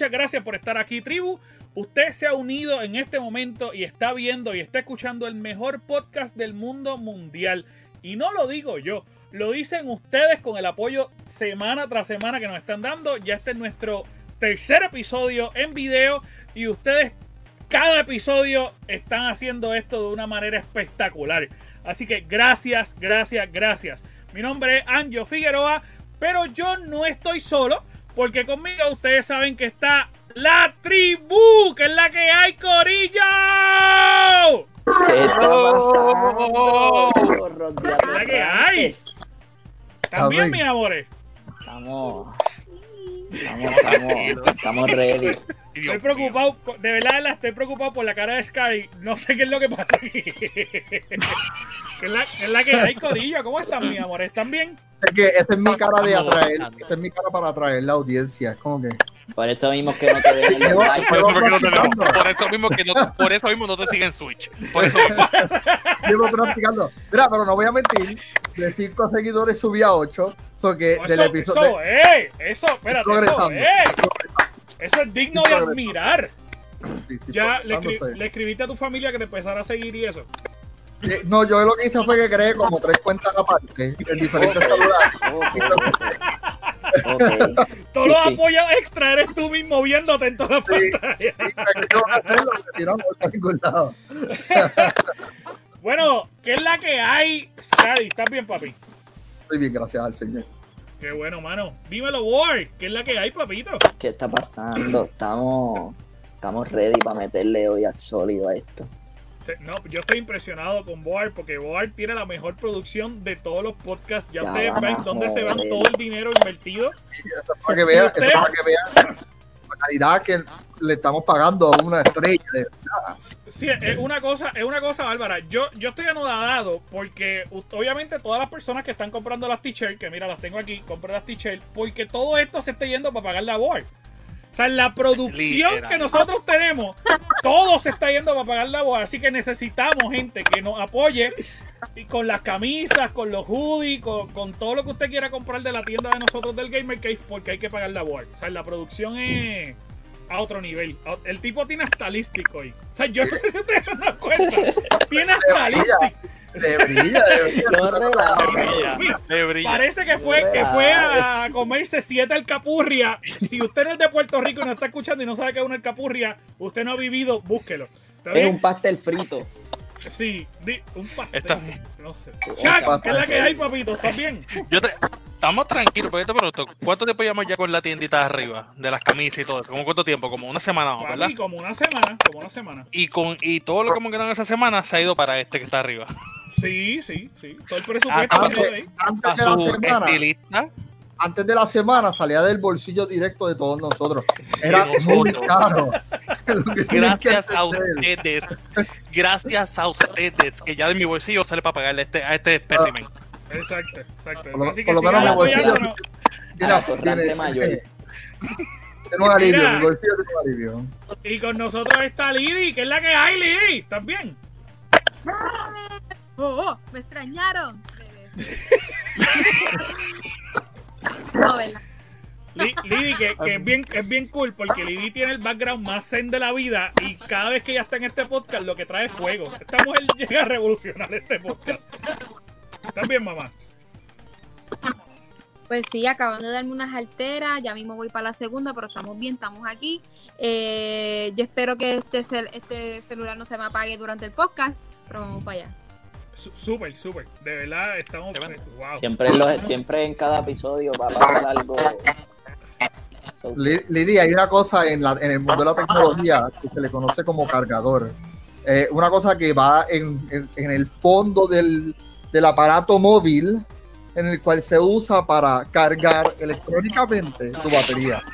Muchas gracias por estar aquí, tribu. Usted se ha unido en este momento y está viendo y está escuchando el mejor podcast del mundo mundial. Y no lo digo yo, lo dicen ustedes con el apoyo semana tras semana que nos están dando. Ya este es nuestro tercer episodio en video y ustedes cada episodio están haciendo esto de una manera espectacular. Así que gracias, gracias, gracias. Mi nombre es Anjo Figueroa, pero yo no estoy solo porque conmigo ustedes saben que está la tribu, que es la que hay, Corillo. ¿Qué está pasando? La que hay. También, mis amores. Estamos. Estamos, estamos, estamos ready. Estoy preocupado, de verdad, estoy preocupado por la cara de Sky. No sé qué es lo que pasa aquí. ¿Qué es la, es la que hay, Corillo? ¿Cómo están, mis amores? ¿Están bien? Es que esa es mi cara de atraer, esa es mi cara para atraer la audiencia. Es como que. Por eso mismo que no te ven en los likes. Por eso, que no te veo. por eso mismo que no, por eso mismo no te siguen Switch. Por eso mismo. Llevo practicando. Mira, pero no voy a mentir. De 5 seguidores subí a 8. So que Eso, del episodio. eso, eh, eso, espérate, eso, eh. Eso es digno de admirar. Sí, sí, Ya le, escri- le escribiste a tu familia que te empezara a seguir y eso. Eh, No, yo lo que hice fue que creé como tres cuentas aparte en diferentes celulares. Ok, ok. Todos Sí, los sí. apoyos extra eres tú mismo viéndote en toda la Sí. pantalla. Y me quedó hacerlo, porque si no, no está en ningún lado. Bueno, ¿qué es la que hay? Scary, ¿estás bien, papi? Estoy bien, gracias al Señor. Qué bueno, mano. Dímelo, War. ¿Qué es la que hay, papito? ¿Qué está pasando? Estamos, estamos ready para meterle hoy a sólido a esto. No, yo estoy impresionado con Boar porque Boar tiene la mejor producción de todos los podcasts. Ya Ya ustedes ven dónde se van joder. todo el dinero invertido. Eso es para que Si vean, usted- calidad que le estamos pagando a una estrella. de- Sí, es una cosa, es una cosa bárbara. Yo, yo estoy anodado porque obviamente todas las personas que están comprando las t-shirts, que mira, las tengo aquí, compren las t-shirts, porque todo esto se está yendo para pagar la Board. O sea, la producción Literal. que nosotros tenemos, todo se está yendo para pagar la Board. Así que necesitamos gente que nos apoye y con las camisas, con los hoodies, con, con todo lo que usted quiera comprar de la tienda de nosotros del Gamer Cave, porque hay que pagar la Board. O sea, la producción es a otro nivel. El tipo tiene hasta listic hoy. O sea, yo no sé si ustedes se dan cuenta. Tiene hasta listic. De brilla, de brilla. No. Parece que fue, que fue a comerse siete alcapurria. Si usted no es de Puerto Rico y no está escuchando y no sabe qué es una alcapurria, usted no ha vivido, búsquelo. ¿Está Es un pastel frito. Sí, di- un pastel. Está- No sé. Chuck, ¿qué es la que hay, papito? ¿Estás bien? Yo te, estamos tranquilos, pero pregunto, ¿cuánto tiempo llevamos ya con la tiendita de arriba? De las camisas y todo eso. ¿Cómo cuánto tiempo? Como una semana, más, ¿verdad? Como una semana, como una semana. Y con y todo lo que hemos quedado en esa semana se ha ido para este que está arriba. Sí, sí, sí. Todo el presupuesto Ah, ahí. Antes de la su semana, estilista. antes de la semana salía del bolsillo directo de todos nosotros. Era muy caro. Gracias a ustedes. Gracias a ustedes. Que ya de mi bolsillo sale para pagarle este, a este espécimen. Exacto, exacto. Por lo- Así que por lo sigan menos mi bolsillo- apoyándonos. Mira, tiene, mayor. tiene un alivio, Mira. mi bolsillo tiene un alivio. Y con nosotros está Lidi. ¿Qué es la que hay, Lidi? ¿Estás bien? Oh, oh, me extrañaron. no, ¿verdad? Li- Lidi, que, que es, bien, es bien cool porque Lidi tiene el background más zen de la vida y cada vez que ella está en este podcast lo que trae es fuego. Esta mujer llega a revolucionar este podcast. ¿Estás bien, mamá? Pues sí, acaban de darme unas alteras, ya mismo voy para la segunda, pero estamos bien, estamos aquí. Eh, yo espero que este, cel- este celular no se me apague durante el podcast, pero vamos para allá. Súper, súper. De verdad, estamos... Wow. Siempre en, los- siempre en cada episodio va a pasar algo. So, Lidia, hay una cosa en, la- en el mundo de la tecnología que se le conoce como cargador. Eh, una cosa que va en, en- en el fondo del, del aparato móvil en el cual se usa para cargar electrónicamente tu batería.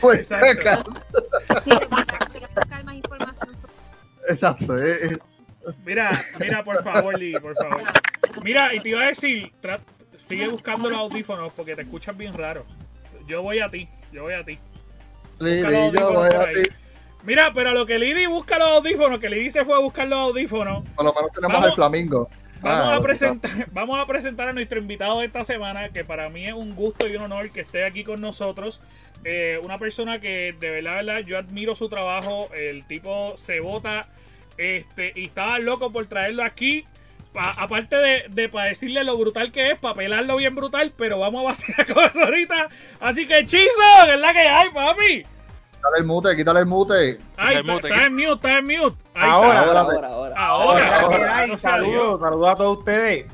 Pues, Exacto. Sí, buscar más información sobre- Exacto. eh, eh, Mira, mira, por favor, Lidi, por favor. Mira, y te iba a decir, sigue buscando los audífonos porque te escuchas bien raro. Yo voy a ti, yo voy a ti. Los yo voy a ahí. ti. Mira, pero lo que Lidi busca los audífonos, que Lidi se fue a buscar los audífonos. Por lo menos tenemos Vamos. al flamingo. Vamos, Ah, a vamos a presentar a nuestro invitado de esta semana, que para mí es un gusto y un honor que esté aquí con nosotros. Eh, una persona que de verdad, verdad, yo admiro su trabajo. El tipo se vota este, y estaba loco por traerlo aquí. Pa- aparte de, de para decirle lo brutal que es, para pelarlo bien brutal, pero vamos a vacilar con eso ahorita. Así que Chizo, que es la que hay, papi. Quítale el mute, quítale el mute. Ay, el mute, está en mute, está en mute. Ahora, ahora. Ahora, ahora. Ahora, no saludos, saludos a todos ustedes.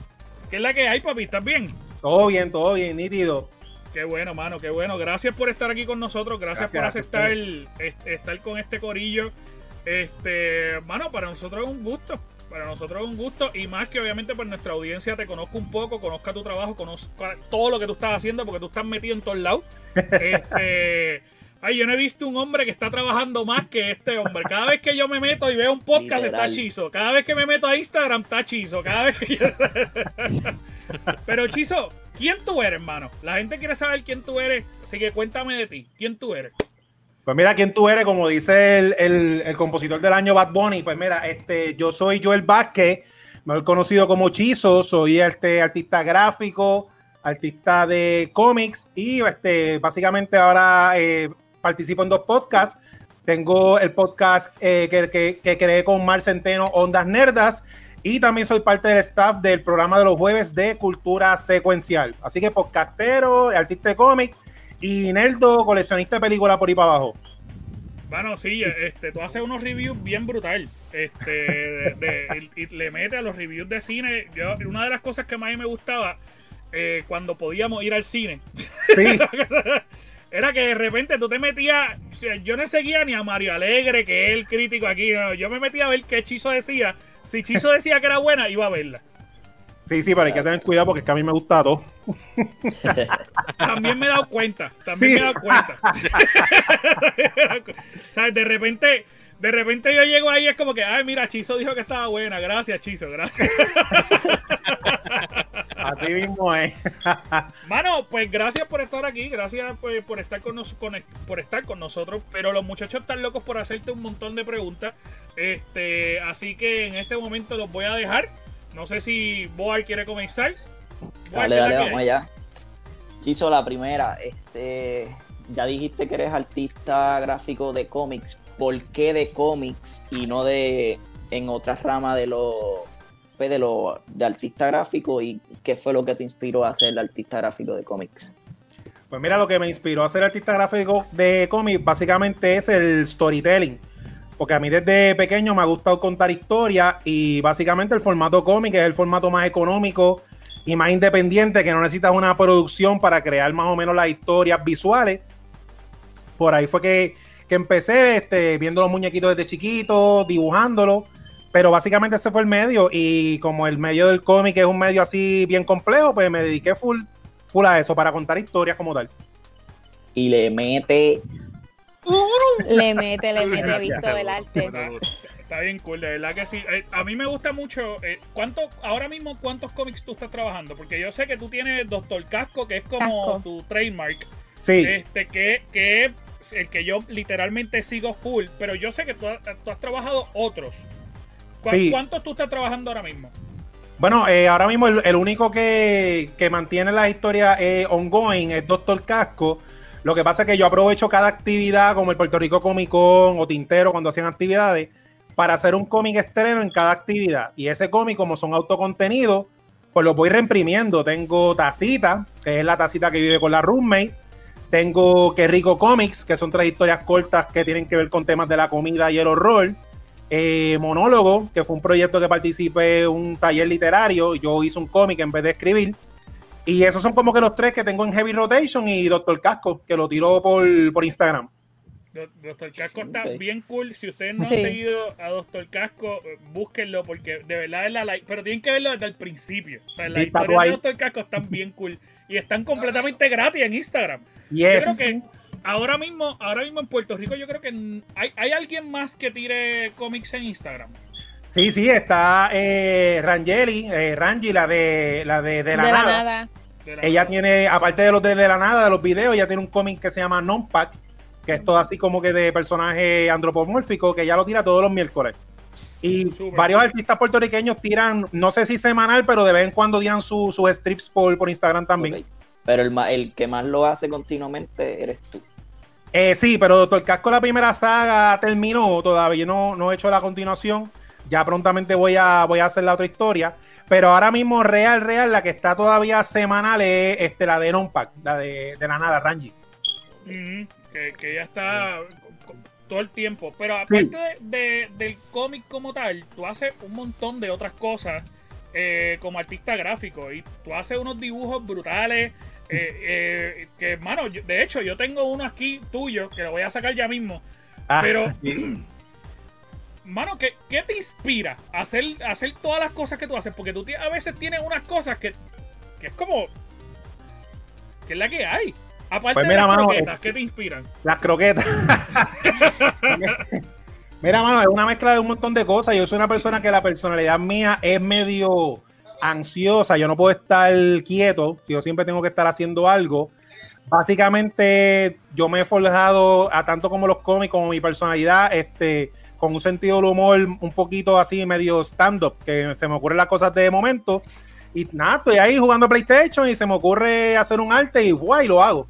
¿Qué es la que hay, papi? ¿Estás bien? Todo bien, todo bien, nítido. Qué bueno, mano, qué bueno. Gracias por estar aquí con nosotros. Gracias, por aceptar el, est- estar con este corillo. Este, mano, para nosotros es un gusto. Para nosotros es un gusto. Y más que obviamente por nuestra audiencia te conozco un poco, conozca tu trabajo, conozca todo lo que tú estás haciendo, porque tú estás metido en todos lados. Este. Ay, yo no he visto un hombre que está trabajando más que este hombre. Cada vez que yo me meto y veo un podcast está chizo. Cada vez que me meto a Instagram está chizo. Cada vez que yo... Pero Chizo, ¿quién tú eres, hermano? La gente quiere saber quién tú eres, así que cuéntame de ti. ¿Quién tú eres? Pues mira quién tú eres, como dice el, el- el compositor del año Bad Bunny. Pues mira, este, yo soy Joel Vázquez, mejor conocido como Chizo, soy este artista gráfico, artista de cómics y este, básicamente ahora eh, participo en dos podcasts. Tengo el podcast eh, que, que, que creé con Mar Centeno, Ondas Nerdas, y también soy parte del staff del programa de los jueves de Cultura Secuencial. Así que podcastero, artista de cómic y Nerdo, coleccionista de películas por ahí para abajo. Bueno, sí, este, tú haces unos reviews bien brutal. Este, de- de- y, y le metes a los reviews de cine. Yo, una de las cosas que más me gustaba eh, cuando podíamos ir al cine Sí, era que de repente tú te metías. o yo no seguía ni a Mario Alegre, que es el crítico aquí. no, yo me metía a ver qué Chizo decía. Si Chizo decía que era buena, iba a verla. sí, sí, pero hay que tener cuidado porque es que a mí me gusta todo. También me he dado cuenta. También me he dado cuenta. ¿Sabes? De repente, de repente yo llego ahí y es como que, ay, mira, Chizo dijo que estaba buena. Gracias, Chizo, gracias. Así mismo es. Mano, pues gracias por estar aquí, gracias pues, por estar con, nos- con- por estar con nosotros. Pero los muchachos están locos por hacerte un montón de preguntas. Este, así que en este momento los voy a dejar. No sé si Boar quiere comenzar. Boar, Dale, ¿qué es la dale, vamos allá. Chizo, la primera, este, ya dijiste que eres artista gráfico de cómics. ¿Por qué de cómics y no de en otras ramas de lo de lo de artista gráfico y qué fue lo que te inspiró a ser artista gráfico de cómics? Pues mira, lo que me inspiró a ser artista gráfico de cómic básicamente es el storytelling. Porque a mí desde pequeño me ha gustado contar historias y básicamente el formato cómic es el formato más económico y más independiente que no necesitas una producción para crear más o menos las historias visuales. Por ahí fue que, que empecé este, viendo los muñequitos desde chiquito, dibujándolo. Pero básicamente ese fue el medio y como el medio del cómic es un medio así bien complejo, pues me dediqué full full a eso, para contar historias como tal. Y le mete Le mete, le mete visto del arte. Está, está bien cool, de verdad que sí. Eh, a mí me gusta mucho. eh, ¿cuánto, ahora mismo, ¿cuántos cómics tú estás trabajando? Porque yo sé que tú tienes Doctor Casco, que es como Casco. tu trademark. Sí, Este, que, que es el que yo literalmente sigo full. Pero yo sé que tú has trabajado otros. ¿Cu- Sí. ¿Cuántos tú estás trabajando ahora mismo? bueno, eh, ahora mismo el, el único que, que mantiene la historia eh, ongoing es Doctor Casco. Lo que pasa es que yo aprovecho cada actividad, como el Puerto Rico Comic Con o Tintero, cuando hacían actividades, para hacer un cómic estreno en cada actividad. Y ese cómic, como son autocontenidos, pues lo voy reimprimiendo. Tengo Tacita, que es la tacita que vive con la roommate. Tengo Que Rico Comics, que son tres historias cortas que tienen que ver con temas de la comida y el horror. Eh, Monólogo, que fue un proyecto que participé en un taller literario. Yo hice un cómic en vez de escribir. Y esos son como que los tres que tengo en Heavy Rotation y Doctor Casco, que lo tiró por, por Instagram. Do- Doctor Casco está bien cool. Si ustedes no Sí. han seguido a Doctor Casco, búsquenlo porque de verdad es la like. Pero tienen que verlo desde el principio. O sea, las Sí, está historias de. Doctor Casco están bien cool. Y están completamente gratis en Instagram. Y Yo es, creo que ahora mismo, ahora mismo en Puerto Rico, yo creo que hay, hay alguien más que tire cómics en Instagram. sí, sí, está eh, Rangeli, eh, Rangi, la de la de, de la de la nada. nada. La- Ella tiene, aparte de los de, de la nada, de los videos, ella tiene un cómic que se llama Non-Pack, que es todo así como que de personaje antropomórfico, que ella lo tira todos los miércoles. Y varios artistas puertorriqueños tiran, no sé si semanal, pero de vez en cuando tiran su- sus strips por, por Instagram también. Pero el que más lo hace continuamente eres tú. Eh, sí, pero Doctor Casco la primera saga terminó, todavía no, no he hecho la continuación. Ya prontamente voy a, voy a hacer la otra historia. Pero ahora mismo, real, real, la que está todavía semanal es este, la de Non-Pack, la de, de la nada, Ranji. Ujú, que, que ya está todo el tiempo. Pero aparte de, de- del cómic como tal, tú haces un montón de otras cosas eh, como artista gráfico. Y tú haces unos dibujos brutales. Eh, eh, que, mano, yo- de hecho, yo tengo uno aquí tuyo que lo voy a sacar ya mismo. Ah, Pero, mano, ¿qué, qué te inspira a hacer, a hacer todas las cosas que tú haces? Porque tú a veces tienes unas cosas que, que es como. que es la que hay. Aparte Pues de las mano, croquetas, ¿qué te inspiran? Las croquetas. Mira, mano, es una mezcla de un montón de cosas. Yo soy una persona que la personalidad mía es medio ansiosa. Yo no puedo estar quieto. Yo siempre tengo que estar haciendo algo. Básicamente, yo me he forjado a tanto como los cómics, como mi personalidad, este, con un sentido del humor un poquito así, medio stand-up, que se me ocurren las cosas de momento. Y nada, estoy ahí jugando PlayStation y se me ocurre hacer un arte y, ¡guay! lo hago.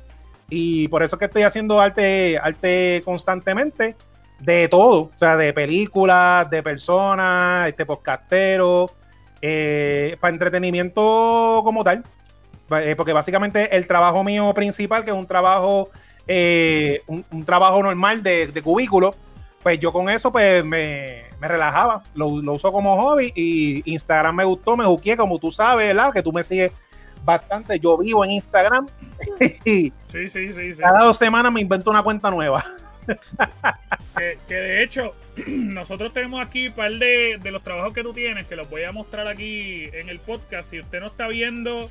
Y por eso es que estoy haciendo arte, arte constantemente, de todo, o sea, de películas, de personas, este podcastero, eh, para entretenimiento como tal. Eh, porque básicamente el trabajo mío principal, que es un trabajo, eh, un, un trabajo normal de, de cubículo, pues yo con eso pues me, me relajaba, lo, lo uso como hobby y Instagram me gustó, me juqué, como tú sabes, ¿verdad? Que tú me sigues bastante, yo vivo en Instagram y Sí, sí, sí, sí. cada dos semanas me invento una cuenta nueva. Que, que de hecho, nosotros tenemos aquí un par de, de los trabajos que tú tienes, que los voy a mostrar aquí en el podcast. Si usted no está viendo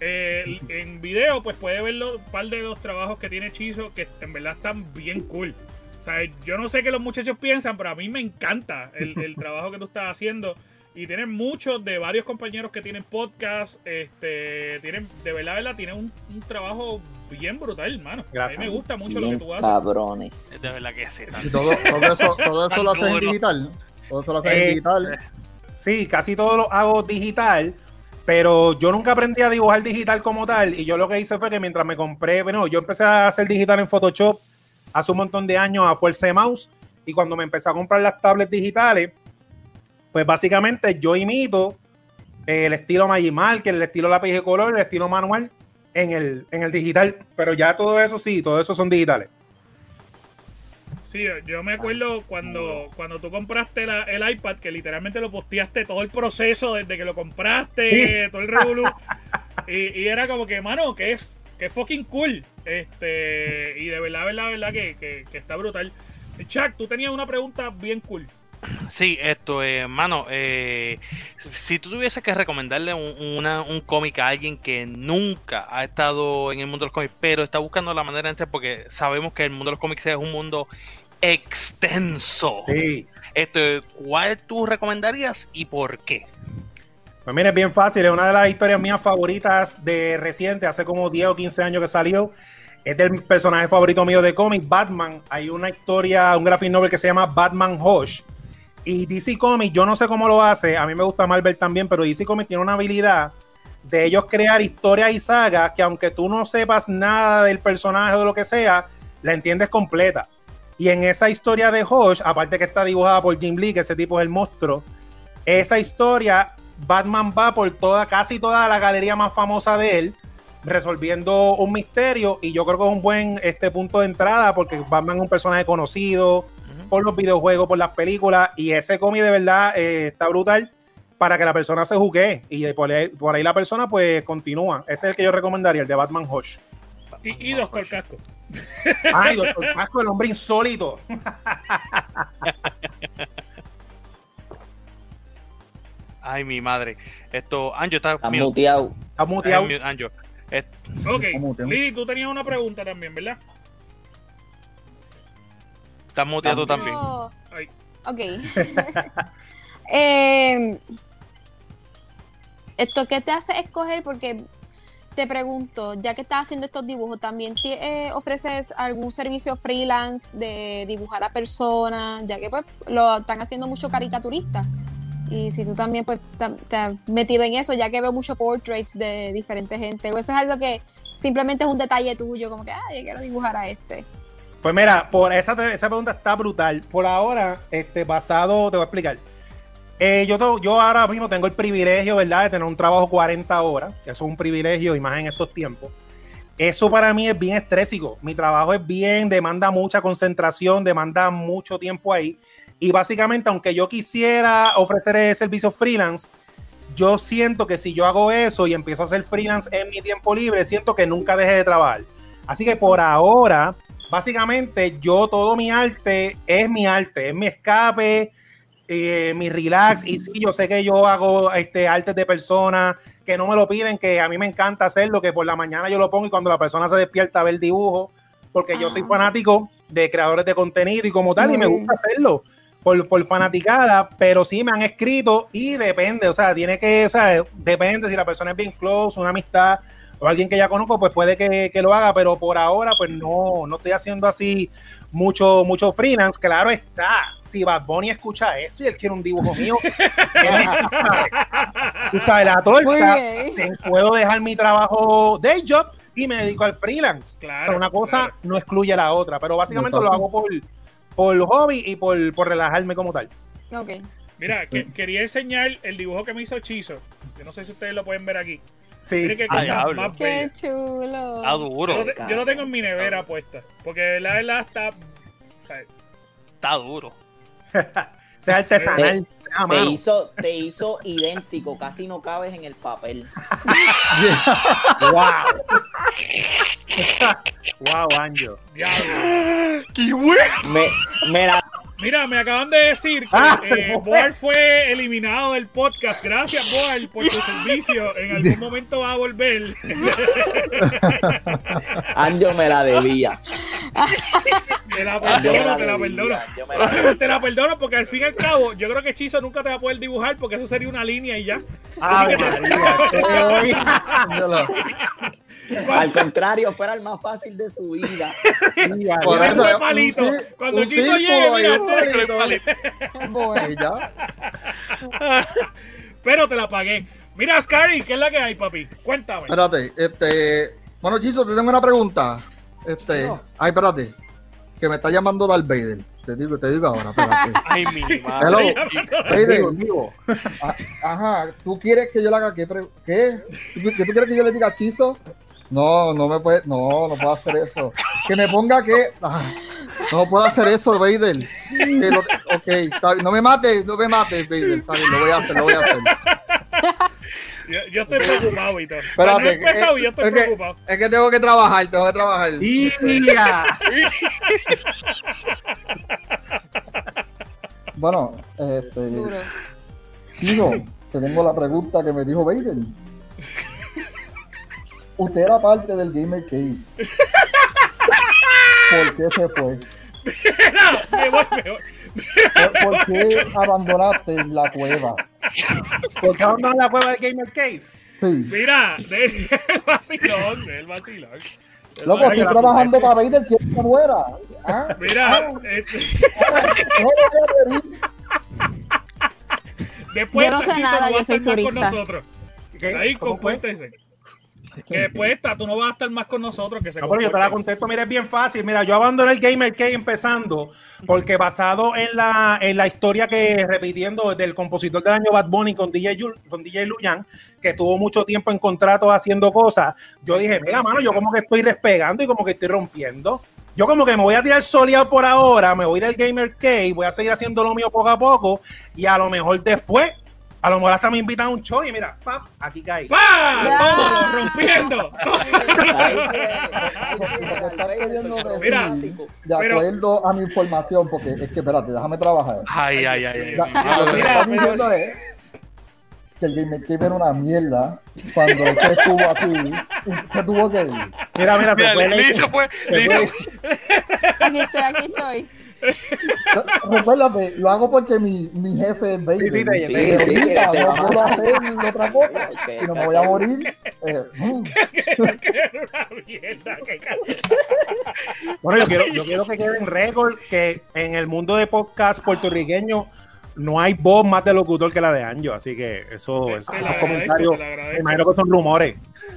eh, en video, pues puede ver un par de los trabajos que tiene Chizo, que en verdad están bien cool. O sea, yo no sé qué los muchachos piensan, pero a mí me encanta el, el trabajo que tú estás haciendo. Y tienen muchos de varios compañeros que tienen podcast. Este, tienen, de verdad, verdad, tienen un, un trabajo bien brutal, hermano. Gracias. A mí me gusta mucho lo Bien que tú haces. cabrones. De verdad que sí. Y todo, todo eso, todo eso lo haces en digital. Todo eso lo haces Eh, en digital. Sí, casi todo lo hago digital, pero yo nunca aprendí a dibujar digital como tal. Y yo lo que hice fue que mientras me compré, bueno, yo empecé a hacer digital en Photoshop hace un montón de años a fuerza de mouse. Y cuando me empecé a comprar las tablets digitales, pues básicamente yo imito el estilo Magic Marker, el estilo lápiz de color, el estilo manual en el, en el digital. Pero ya todo eso sí, todo eso son digitales. Sí, yo me acuerdo cuando, cuando tú compraste la- el iPad, que literalmente lo posteaste todo el proceso desde que lo compraste, todo el revolú. Y, y era como que, mano, que es que fucking cool. Este, y de verdad, verdad, verdad que, que, que está brutal. Chuck, tú tenías una pregunta bien cool. Sí, esto, eh, mano, eh, si tú tuvieses que recomendarle un, una- un cómic a alguien que nunca ha estado en el mundo de los cómics, pero está buscando la manera de entrar, porque sabemos que el mundo de los cómics es un mundo extenso. Sí. Esto, ¿cuál tú recomendarías y por qué? Pues mira, es bien fácil, es una de las historias mías favoritas de reciente, hace como 10 o 15 años que salió. Es del personaje favorito mío de cómic, Batman. Hay una historia, un graphic novel que se llama Batman Hush. Y DC Comics, yo no sé cómo lo hace, a mí me gusta Marvel también, pero DC Comics tiene una habilidad de ellos crear historias y sagas que aunque tú no sepas nada del personaje o de lo que sea, la entiendes completa. Y en esa historia de Hush, aparte que está dibujada por Jim Lee, que ese tipo es el monstruo, esa historia Batman va por toda, casi toda la galería más famosa de él, resolviendo un misterio. Y yo creo que es un buen este punto de entrada, porque Batman es un personaje conocido por los videojuegos, por las películas. Y ese cómic de verdad eh, está brutal para que la persona se jugue. Y por ahí, por ahí la persona pues continúa. Ese es el que yo recomendaría, el de Batman Hush. Y, y Doctor Casco. Ay, doctor Casco, el hombre insólito. Ay, mi madre. Esto, Anjo, está Está mute. muteado. Está muteado. Anjo. Ok, ¿Cómo te- Lili, tú tenías una pregunta también, ¿verdad? Estás muteado también. Ok. Eh, esto, ¿qué te hace escoger? Porque te pregunto, ya que estás haciendo estos dibujos, ¿también te, eh, ofreces algún servicio freelance de dibujar a personas? Ya que pues lo están haciendo muchos caricaturistas. Y si tú también pues te has metido en eso, ya que veo muchos portraits de diferente gente, o eso es algo que simplemente es un detalle tuyo, como que, ah, yo quiero dibujar a este. Pues mira, por esa, esa pregunta está brutal. Por ahora, este, basado, te voy a explicar. Eh, yo, to- yo ahora mismo tengo el privilegio, ¿verdad?, de tener un trabajo 40 horas. Eso es un privilegio, y más en estos tiempos. Eso para mí es bien estrésico. Mi trabajo es bien, demanda mucha concentración, demanda mucho tiempo ahí. Y básicamente, aunque yo quisiera ofrecer el servicio freelance, yo siento que si yo hago eso y empiezo a hacer freelance en mi tiempo libre, siento que nunca deje de trabajar. Así que por ahora, básicamente, yo todo mi arte es mi arte, es mi escape, eh, mi relax. Y sí, yo sé que yo hago este, artes de personas que no me lo piden, que a mí me encanta hacerlo, que por la mañana yo lo pongo y cuando la persona se despierta a ver dibujo, porque yo soy fanático de creadores de contenido y como tal, y me gusta hacerlo por, por fanaticada, pero sí me han escrito y depende, o sea, tiene que, o sea, depende si la persona es bien close, una amistad o alguien que ya conozco, pues puede que, que lo haga, pero por ahora, pues no, no estoy haciendo así mucho, mucho freelance. Claro está, si Bad Bunny escucha esto y él quiere un dibujo mío, él me sabe. tú sabes, la torta, te- puedo dejar mi trabajo day job y me dedico al freelance. Claro, O sea, una cosa claro. no excluye la otra, pero básicamente lo hago por, por hobby y por, por relajarme como tal. Ok. Mira, que- quería enseñar el dibujo que me hizo Chizo. Yo no sé si ustedes lo pueden ver aquí. Sí. Qué Ah, más Qué bella. chulo. Está duro. Yo, lo te- yo lo tengo en mi nevera puesta. Porque la verdad está. sea, Está duro. sea artesanal, sea a Te hizo, te hizo idéntico, casi no cabes en el papel. Wow. wow, Anjo. diablo. ¡Qué bueno! Me, me la Mira, me acaban de decir que Ah, eh, fue. Boar fue eliminado del podcast. Gracias, Boar, por tu servicio. En algún momento va a volver. Anjo me la debía. Te la perdono, te la perdono. Te la perdono porque al fin y al cabo, yo creo que Chizo nunca te va a poder dibujar porque eso sería una línea y ya. Ave María, qué bonito. Al contrario, fuera el más fácil de su vida. Mira, Por eso un es palito. un Cuando un Chizo llegue, círculo mira, y un palito. Boy. Y ya. Pero te la pagué. Mira, Scary, ¿qué es la que hay, papi? Cuéntame. Espérate, este. Bueno, Chizo, te tengo una pregunta. Este. Ay, espérate. Que me está llamando Darth Vader. Te digo, te digo ahora, espérate. Ay, mi Hello. madre. Vader, ajá, ¿tú quieres que yo le haga qué? ¿Qué? ¿Tú, qué tú quieres que yo le diga Chizo? No, no me puede, no, no puedo hacer eso. Que me ponga que. ah, no puedo hacer eso, Vader. Que lo- ok, no me mates, no me mates, Vader. Está bien, lo voy a hacer, lo voy a hacer. Yo, yo estoy preocupado y todo. O sea, Espérate, no he empezado y yo es- estoy es que-. Es que tengo que trabajar, tengo que trabajar. Mira. Bueno, este. Chizo, te tengo la pregunta que me dijo Vader. Usted era parte del Gamer Cave. ¿Por qué se fue? Mira, me voy, me voy. ¿Por, por qué abandonaste la cueva? ¿Por qué abandonan la cueva del Gamer Cave? Sí. Mira, de el vacilón, del vacilón. Loco, estoy trabajando para Vader, quiero que muera. ¿Ah? Mira, este, No me voy a morir. después Yo no sé nada, yo soy más con turista. nosotros. ¿Qué? Ahí compórtense. Que está, tú no vas a estar más con nosotros que se No, pero yo te la contesto, mira, es bien fácil. Mira, yo abandoné el Gamer Cave empezando porque basado en la, en la historia que repitiendo del compositor del año Bad Bunny con DJ, Yul- con DJ Luyan, que tuvo mucho tiempo en contrato haciendo cosas, yo dije, mira, mano, yo como que estoy despegando y como que estoy rompiendo. Yo como que me voy a tirar soleado por ahora, me voy del Gamer Cave, voy a seguir haciendo lo mío poco a poco y a lo mejor después, a lo mejor hasta me invitan a un show y mira, pap, aquí. Ya. Todo, rompiendo. Mira. De Pero- acuerdo a mi información, porque es que espérate, déjame trabajar. Ay, ay, ay. ay, lo que el Gamer Cave era una mierda cuando usted estuvo aquí se tuvo que ir. Mira, mira, Mira, le hizo, pues, le hizo- Aquí estoy, aquí estoy. Recuérdate, lo hago porque mi, mi jefe es Baby. Sí, sí, Sí, sí, te no puedo hacer otra cosa. Si no me voy a morir. eh, mierda, Bueno, yo quiero, yo quiero que quede en récord que en el mundo de podcast puertorriqueño no hay voz más de locutor que la de Anjo, así que eso, esos comentarios, me imagino que son rumores.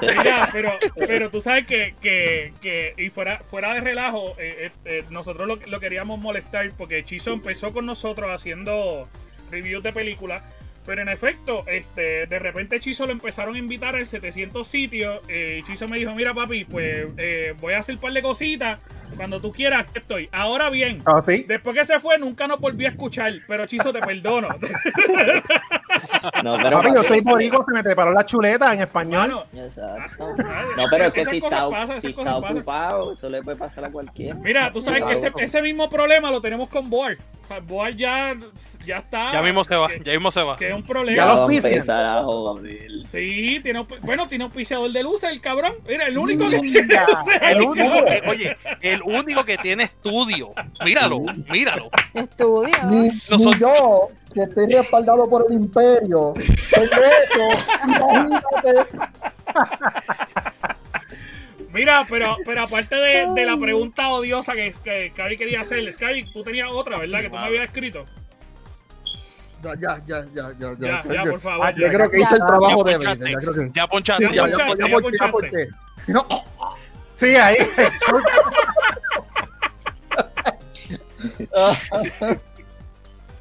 Mira, pero, pero tú sabes que, que, que y fuera, fuera de relajo, eh, eh, eh, nosotros lo, lo queríamos molestar porque Chizo empezó con nosotros haciendo reviews de películas. Pero en efecto, este, de repente Chizo lo empezaron a invitar al 700 sitios. eh, y Chizo me dijo: Mira, papi, pues eh, voy a hacer un par de cositas. Cuando tú quieras, aquí estoy. Ahora bien, ¿Ah, sí? después que se fue, nunca nos volví a escuchar. Pero Chizo, te perdono. No, pero Papi, yo soy boricua, se me preparó la chuleta en español. Exacto. No, pero es que si está, pasan, si pasan. ocupado, eso le puede pasar a cualquiera. Mira, tú sabes que ese, ese mismo problema lo tenemos con Boar. O sea, Boar ya, ya está. Ya mismo se va, Que, ya mismo se va. que es un Ya problema. los va a pisen. empezar a joder. Sí, tiene un, bueno, tiene un piseador de luces, el cabrón. Mira, el único que tiene ya. luces El único que, oye, el único que tiene estudio. Míralo, míralo. Estudio. Nosotros- yo, que estoy respaldado por el imperio, imagínate. Mira, pero, pero aparte de, de la pregunta odiosa que, que quería hacerle, Scary, tú tenías otra, ¿verdad? Que tú me habías escrito. Ya, ya, ya, ya, ya. Ya, ya, por favor. Ah, yo creo que Ya. hice el trabajo de ponchaste. Ya que. Ya ponchaste. Sí, ya, ya, ponchaste, ya, ponché, ya ponchaste. no, Sí, ahí.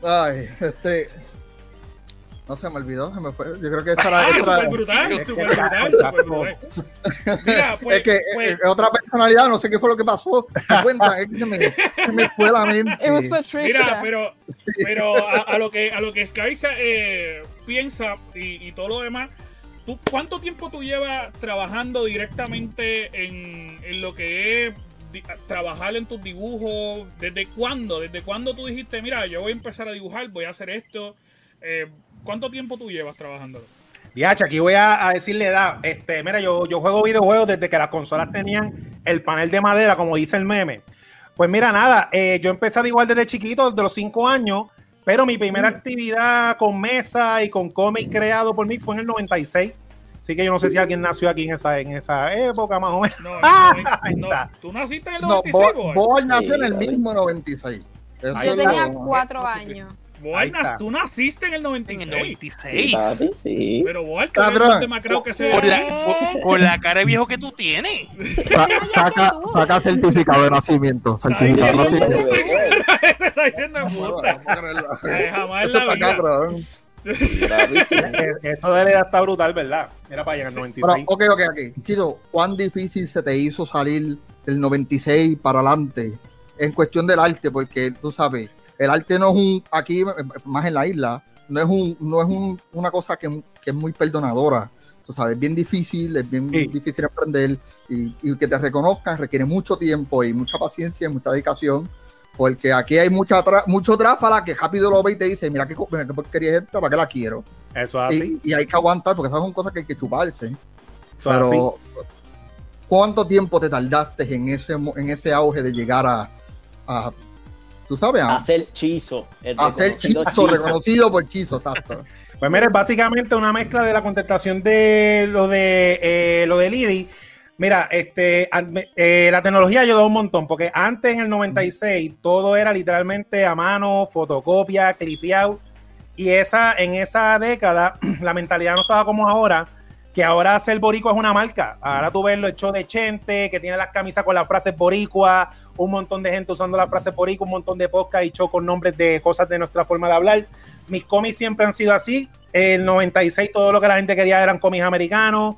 Ay, este. No se me olvidó, se me fue. Yo creo que esa era. Ah, esa súper brutal, Es súper brutal, súper. Mira, pues, es que pues, es otra personalidad, no sé qué fue lo que pasó. Me cuentan, es que se me, se me fue la mente. Mira, pero, pero a, a lo que a lo que Sky eh, piensa y, y todo lo demás, ¿tú, ¿cuánto tiempo tú llevas trabajando directamente en, en lo que es trabajar en tus dibujos? ¿Desde cuándo? ¿Desde cuándo tú dijiste, mira, yo voy a empezar a dibujar, voy a hacer esto? Eh, ¿Cuánto tiempo tú llevas trabajando? Diacha, aquí voy a, a decirle edad. Este, mira, yo, yo juego videojuegos desde que las consolas tenían el panel de madera, como dice el meme. Pues mira, nada, eh, yo empecé a dibujar desde chiquito, desde los 5 años, pero mi primera actividad con mesa y con cómic creado por mí fue en el 96. Así que yo no sé si alguien nació aquí en esa, en esa época, más o menos. No, Ah, no, no, tú naciste en el No, 96, Bo- Boy. Nació en el mismo 96. Eso Yo tenía cuatro años. Boy, Ahí nas- está. tú naciste en el En 96. el Sí, 96. papi, sí. Pero eres Cabrón. más demacrado que se Por la, por, por la cara de viejo que tú tienes. Saca, saca certificado de nacimiento. Certificado de nacimiento. te está diciendo puta. Eh, jamás en la vida. Sí. Eh, Eso de la edad está brutal, ¿verdad? Mira para el Pero, 96. ok, ok, ok. Chido, ¿cuán difícil se te hizo salir del 96 para adelante en cuestión del arte? Porque tú sabes, el arte no es un, aquí más en la isla, no es un, no es un- una cosa que, que es muy perdonadora. Tú sabes, es bien difícil, es bien Sí. difícil aprender y, y que te reconozcan requiere mucho tiempo y mucha paciencia y mucha dedicación. Porque aquí hay mucha tra- mucho tráfala que rápido lo ve y te dice, mira qué, qué porquería es esta, ¿para qué la quiero? Eso es así. Y, y hay que aguantar porque esas son cosas que hay que chuparse. Eso así. Pero, ¿cuánto tiempo te tardaste en ese, mo- en ese auge de llegar a, a tú sabes, a, Hacer chizo. el a ser reconocido chizo, reconocido por chizo, exacto? Pues mira, es básicamente una mezcla de la contestación de lo de eh, lo de Lidi. Mira, este, eh, la tecnología ayudó un montón, porque antes en el 96 todo era literalmente a mano, fotocopia, clipeado, y esa, en esa década la mentalidad no estaba como ahora, que ahora ser boricua es una marca. Ahora tú ves los hechos de Chente, que tiene las camisas con las frases boricua, un montón de gente usando las frases boricua, un montón de podcast y show con nombres de cosas de nuestra forma de hablar. Mis cómics siempre han sido así. El 96 todo lo que la gente quería eran cómics americanos,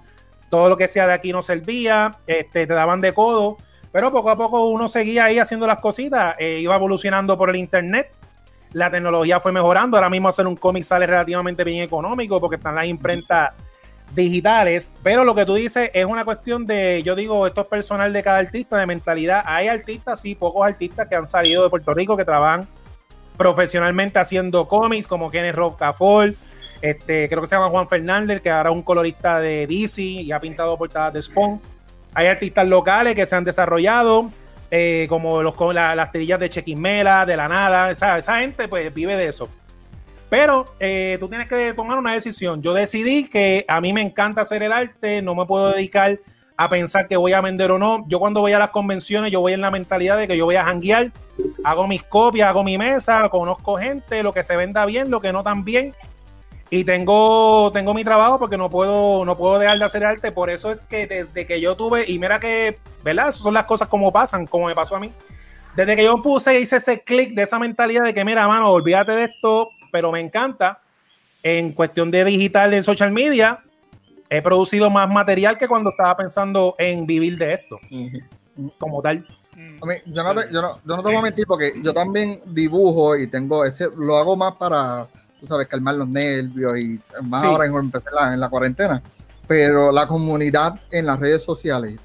todo lo que sea de aquí no servía, este, te daban de codo, pero poco a poco uno seguía ahí haciendo las cositas, eh, iba evolucionando por el internet, la tecnología fue mejorando, ahora mismo hacer un cómic sale relativamente bien económico porque están las imprentas digitales, pero lo que tú dices es una cuestión de, yo digo, esto es personal de cada artista, de mentalidad. Hay artistas, sí, pocos artistas que han salido de Puerto Rico que trabajan profesionalmente haciendo cómics, como Kenneth Rocafort, este, creo que se llama Juan Fernández, que ahora es un colorista de DC y ha pintado portadas de Spawn. Hay artistas locales que se han desarrollado. eh, como los, las tirillas de Chequismela, de la nada, esa, esa gente pues vive de eso. Pero eh, tú tienes que tomar una decisión. Yo decidí que a mí me encanta hacer el arte, no me puedo dedicar a pensar que voy a vender o no. Yo cuando voy a las convenciones, yo voy en la mentalidad de que yo voy a janguear, hago mis copias, hago mi mesa, conozco gente, lo que se venda bien, lo que no tan bien. Y tengo, tengo mi trabajo porque no puedo, no puedo dejar de hacer arte. Por eso es que desde que yo tuve, y mira que, ¿verdad? Esas son las cosas como pasan, como me pasó a mí. Desde que yo puse, hice ese clic de esa mentalidad de que, mira, mano, olvídate de esto, pero me encanta. En cuestión de digital en social media, he producido más material que cuando estaba pensando en vivir de esto, como tal. A mí, yo, no te, yo, no, yo no te voy a mentir porque yo también dibujo y tengo ese, lo hago más para, tú sabes, calmar los nervios y más Sí. ahora en, la- en la cuarentena. Pero la comunidad en las redes sociales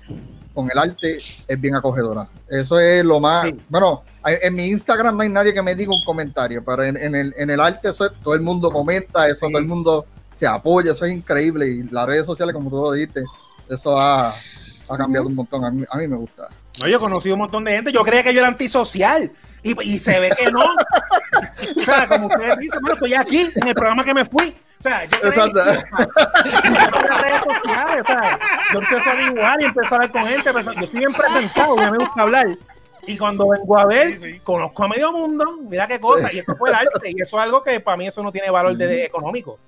con el arte es bien acogedora. Eso es lo más. Sí. Bueno, en mi Instagram no hay nadie que me diga un comentario, pero en, en el, en el arte eso es- todo el mundo comenta, eso Sí. todo el mundo se apoya, eso es increíble. Y las redes sociales, como tú lo dijiste, eso ha, ha cambiado un montón. A mí, a mí me gusta. No, yo he conocido un montón de gente. Yo creía que yo era antisocial. Y, y se ve que no. o sea, como ustedes dicen, bueno, estoy aquí en el programa que me fui. O sea, yo creía que- en las redes sociales, o sea, yo empecé a dibujar y empecé a hablar con gente. pero Yo estoy bien presentado, ya me gusta hablar. Y cuando vengo a ver, Sí, sí. conozco a medio mundo, mira qué cosa. Y eso fue el arte. Y eso es algo que para mí eso no tiene valor de, de económico.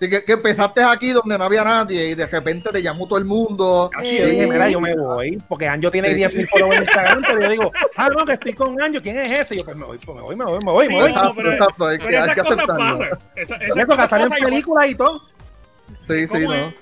Así que, que empezaste aquí donde no había nadie y de repente te llamó todo el mundo. Así yo dije, mira, yo me voy, porque Anjo tiene Sí. 10 mil followers en Instagram, pero yo digo, ah, no, que estoy con Anjo, ¿quién es ese? Y yo, pues me voy, pues me voy, me voy, me voy, Sí, me voy. no, Exacto, pero- exacto, hay Pero que- hay esas que cosas aceptarlo. pasan. Esa- esas cosas en películas y todo, Sí, sí, ¿Cómo no. es?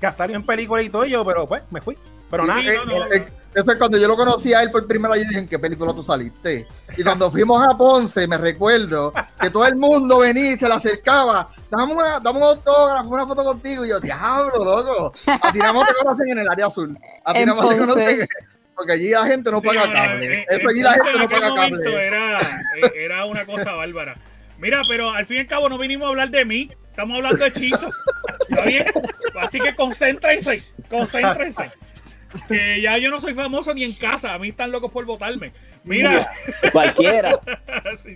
que salió en películas y todo, y yo, pero pues me fui. Pero Sí, nada, Sí, eh, no, no, eh, eso es cuando yo lo conocí a él por primera vez, yo dije, ¿en qué película tú saliste? Y cuando fuimos a Ponce, me recuerdo que todo el mundo venía y se le acercaba, dame, una, dame un autógrafo, una foto contigo. Y yo, diablo, loco. A Tiramos te conocen en el área azul. A Tiramos te conocen, porque allí la gente no Sí, paga no, cable. eh, Eso allí eh, la gente en no paga momento cable. Era, eh, era una cosa bárbara. Mira, pero al fin y al cabo no vinimos a hablar de mí, estamos hablando de hechizo. ¿Está bien? Así que concéntrense, concéntrense. Que ya yo no soy famoso ni en casa, a mí están locos por votarme. Mira, Cualquiera. sí,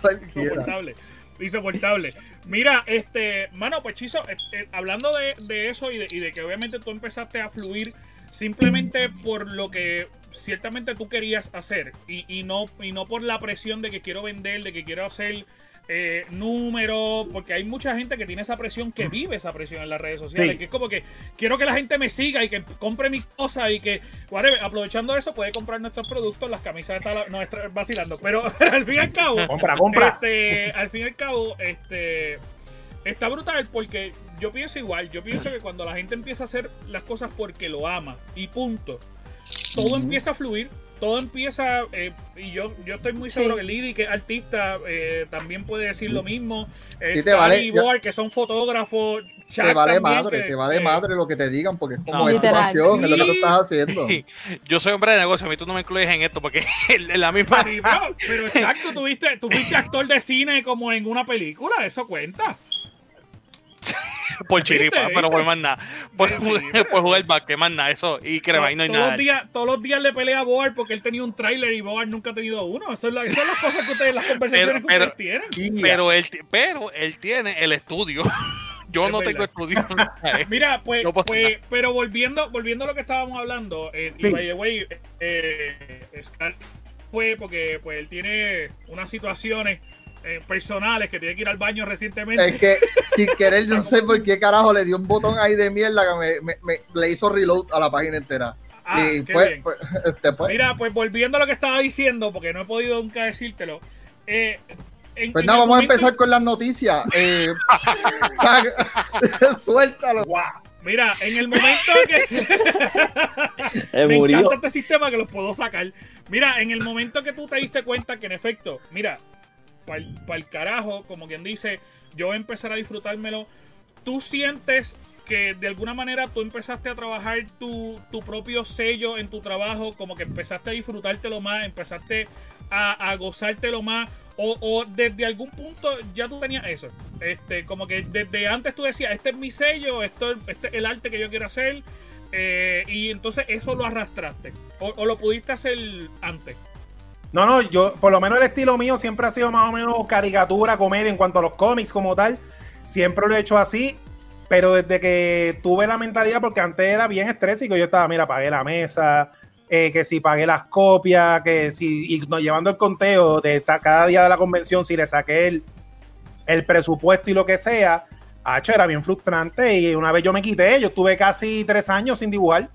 Cualquiera. insoportable. Insoportable. Mira, este, mano, pues Chizo, eh, eh, hablando de, de eso y de, y de que obviamente tú empezaste a fluir simplemente por lo que ciertamente tú querías hacer y, y no, y no por la presión de que quiero vender, de que quiero hacer eh, números, porque hay mucha gente que tiene esa presión, que vive esa presión en las redes sociales, Sí. que es como que quiero que la gente me siga y que compre mis cosas y que, whatever, aprovechando eso, puede comprar nuestros productos, las camisas la- no, está vacilando, pero al fin y al cabo, compra, compra. este, al fin y al cabo, este está brutal porque yo pienso igual. Yo pienso que cuando la gente empieza a hacer las cosas porque lo ama y punto, todo empieza a fluir. Todo empieza, eh, y yo, yo estoy muy seguro Sí. que Lidi, que es artista, eh, también puede decir lo mismo. Eh, Sí, te vale, y que son fotógrafos. Te vale también, madre, que- te vale que- madre lo que te digan, porque es como No. es tu pasión, es lo que tú estás haciendo. Yo soy hombre de negocio, a mí tú no me incluyes en esto porque en la misma. Sí, bro, pero exacto, tú, viste, tú fuiste actor de cine como en una película, eso cuenta. por chiripa, ¿Viste? pero por más nada. Por, Sí, jugar- pero- por jugar básquet, más nada. Eso, y crema, y no hay todos, nada. los días, todos los días le pelea a Boar porque él tenía un tráiler y Boar nunca ha tenido uno. Eso es la- esas son las cosas que ustedes, las conversaciones Pero- que pero- ustedes tienen. Pero él, pero él tiene el estudio. Yo Es no verdad. tengo estudio. Mira, pues, No pues, pero volviendo, volviendo a lo que estábamos hablando, eh, y Sí. by the way, eh, Scar fue porque pues él tiene unas situaciones eh, personales que tiene que ir al baño recientemente. Es que sin querer, yo no sé por qué carajo le dio un botón ahí de mierda que me, me- me- le hizo reload a la página entera. Ah, y qué pues, bien. pues, este, pues, Mira, pues volviendo a lo que estaba diciendo, porque no he podido nunca decírtelo. eh, en- pues nada, vamos a empezar con las noticias. Eh, suéltalo. Mira, en el momento que. Me murió. encanta este sistema que los puedo sacar. Mira, en el momento que tú te diste cuenta que en efecto, mira, para el carajo, como quien dice, yo voy a empezar a disfrutármelo. Tú sientes que de alguna manera tú empezaste a trabajar tu, tu propio sello en tu trabajo, como que empezaste a disfrutártelo más, empezaste a, a gozártelo más, o, o desde algún punto ya tú tenías eso. Este, como que desde antes tú decías, este es mi sello, esto es- este es el arte que yo quiero hacer. eh, y entonces eso lo arrastraste. O lo pudiste hacer antes. No, no, yo, por lo menos el estilo mío siempre ha sido más o menos caricatura, comedia en cuanto a los cómics como tal. Siempre lo he hecho así, pero desde que tuve la mentalidad, porque antes era bien estrésico, yo estaba, mira, pagué la mesa, eh, que si pagué las copias, que si, no, llevando el conteo de cada día de la convención, si le saqué el, el presupuesto y lo que sea, hacho, era bien frustrante. Y una vez yo me quité, yo estuve casi tres años sin dibujar,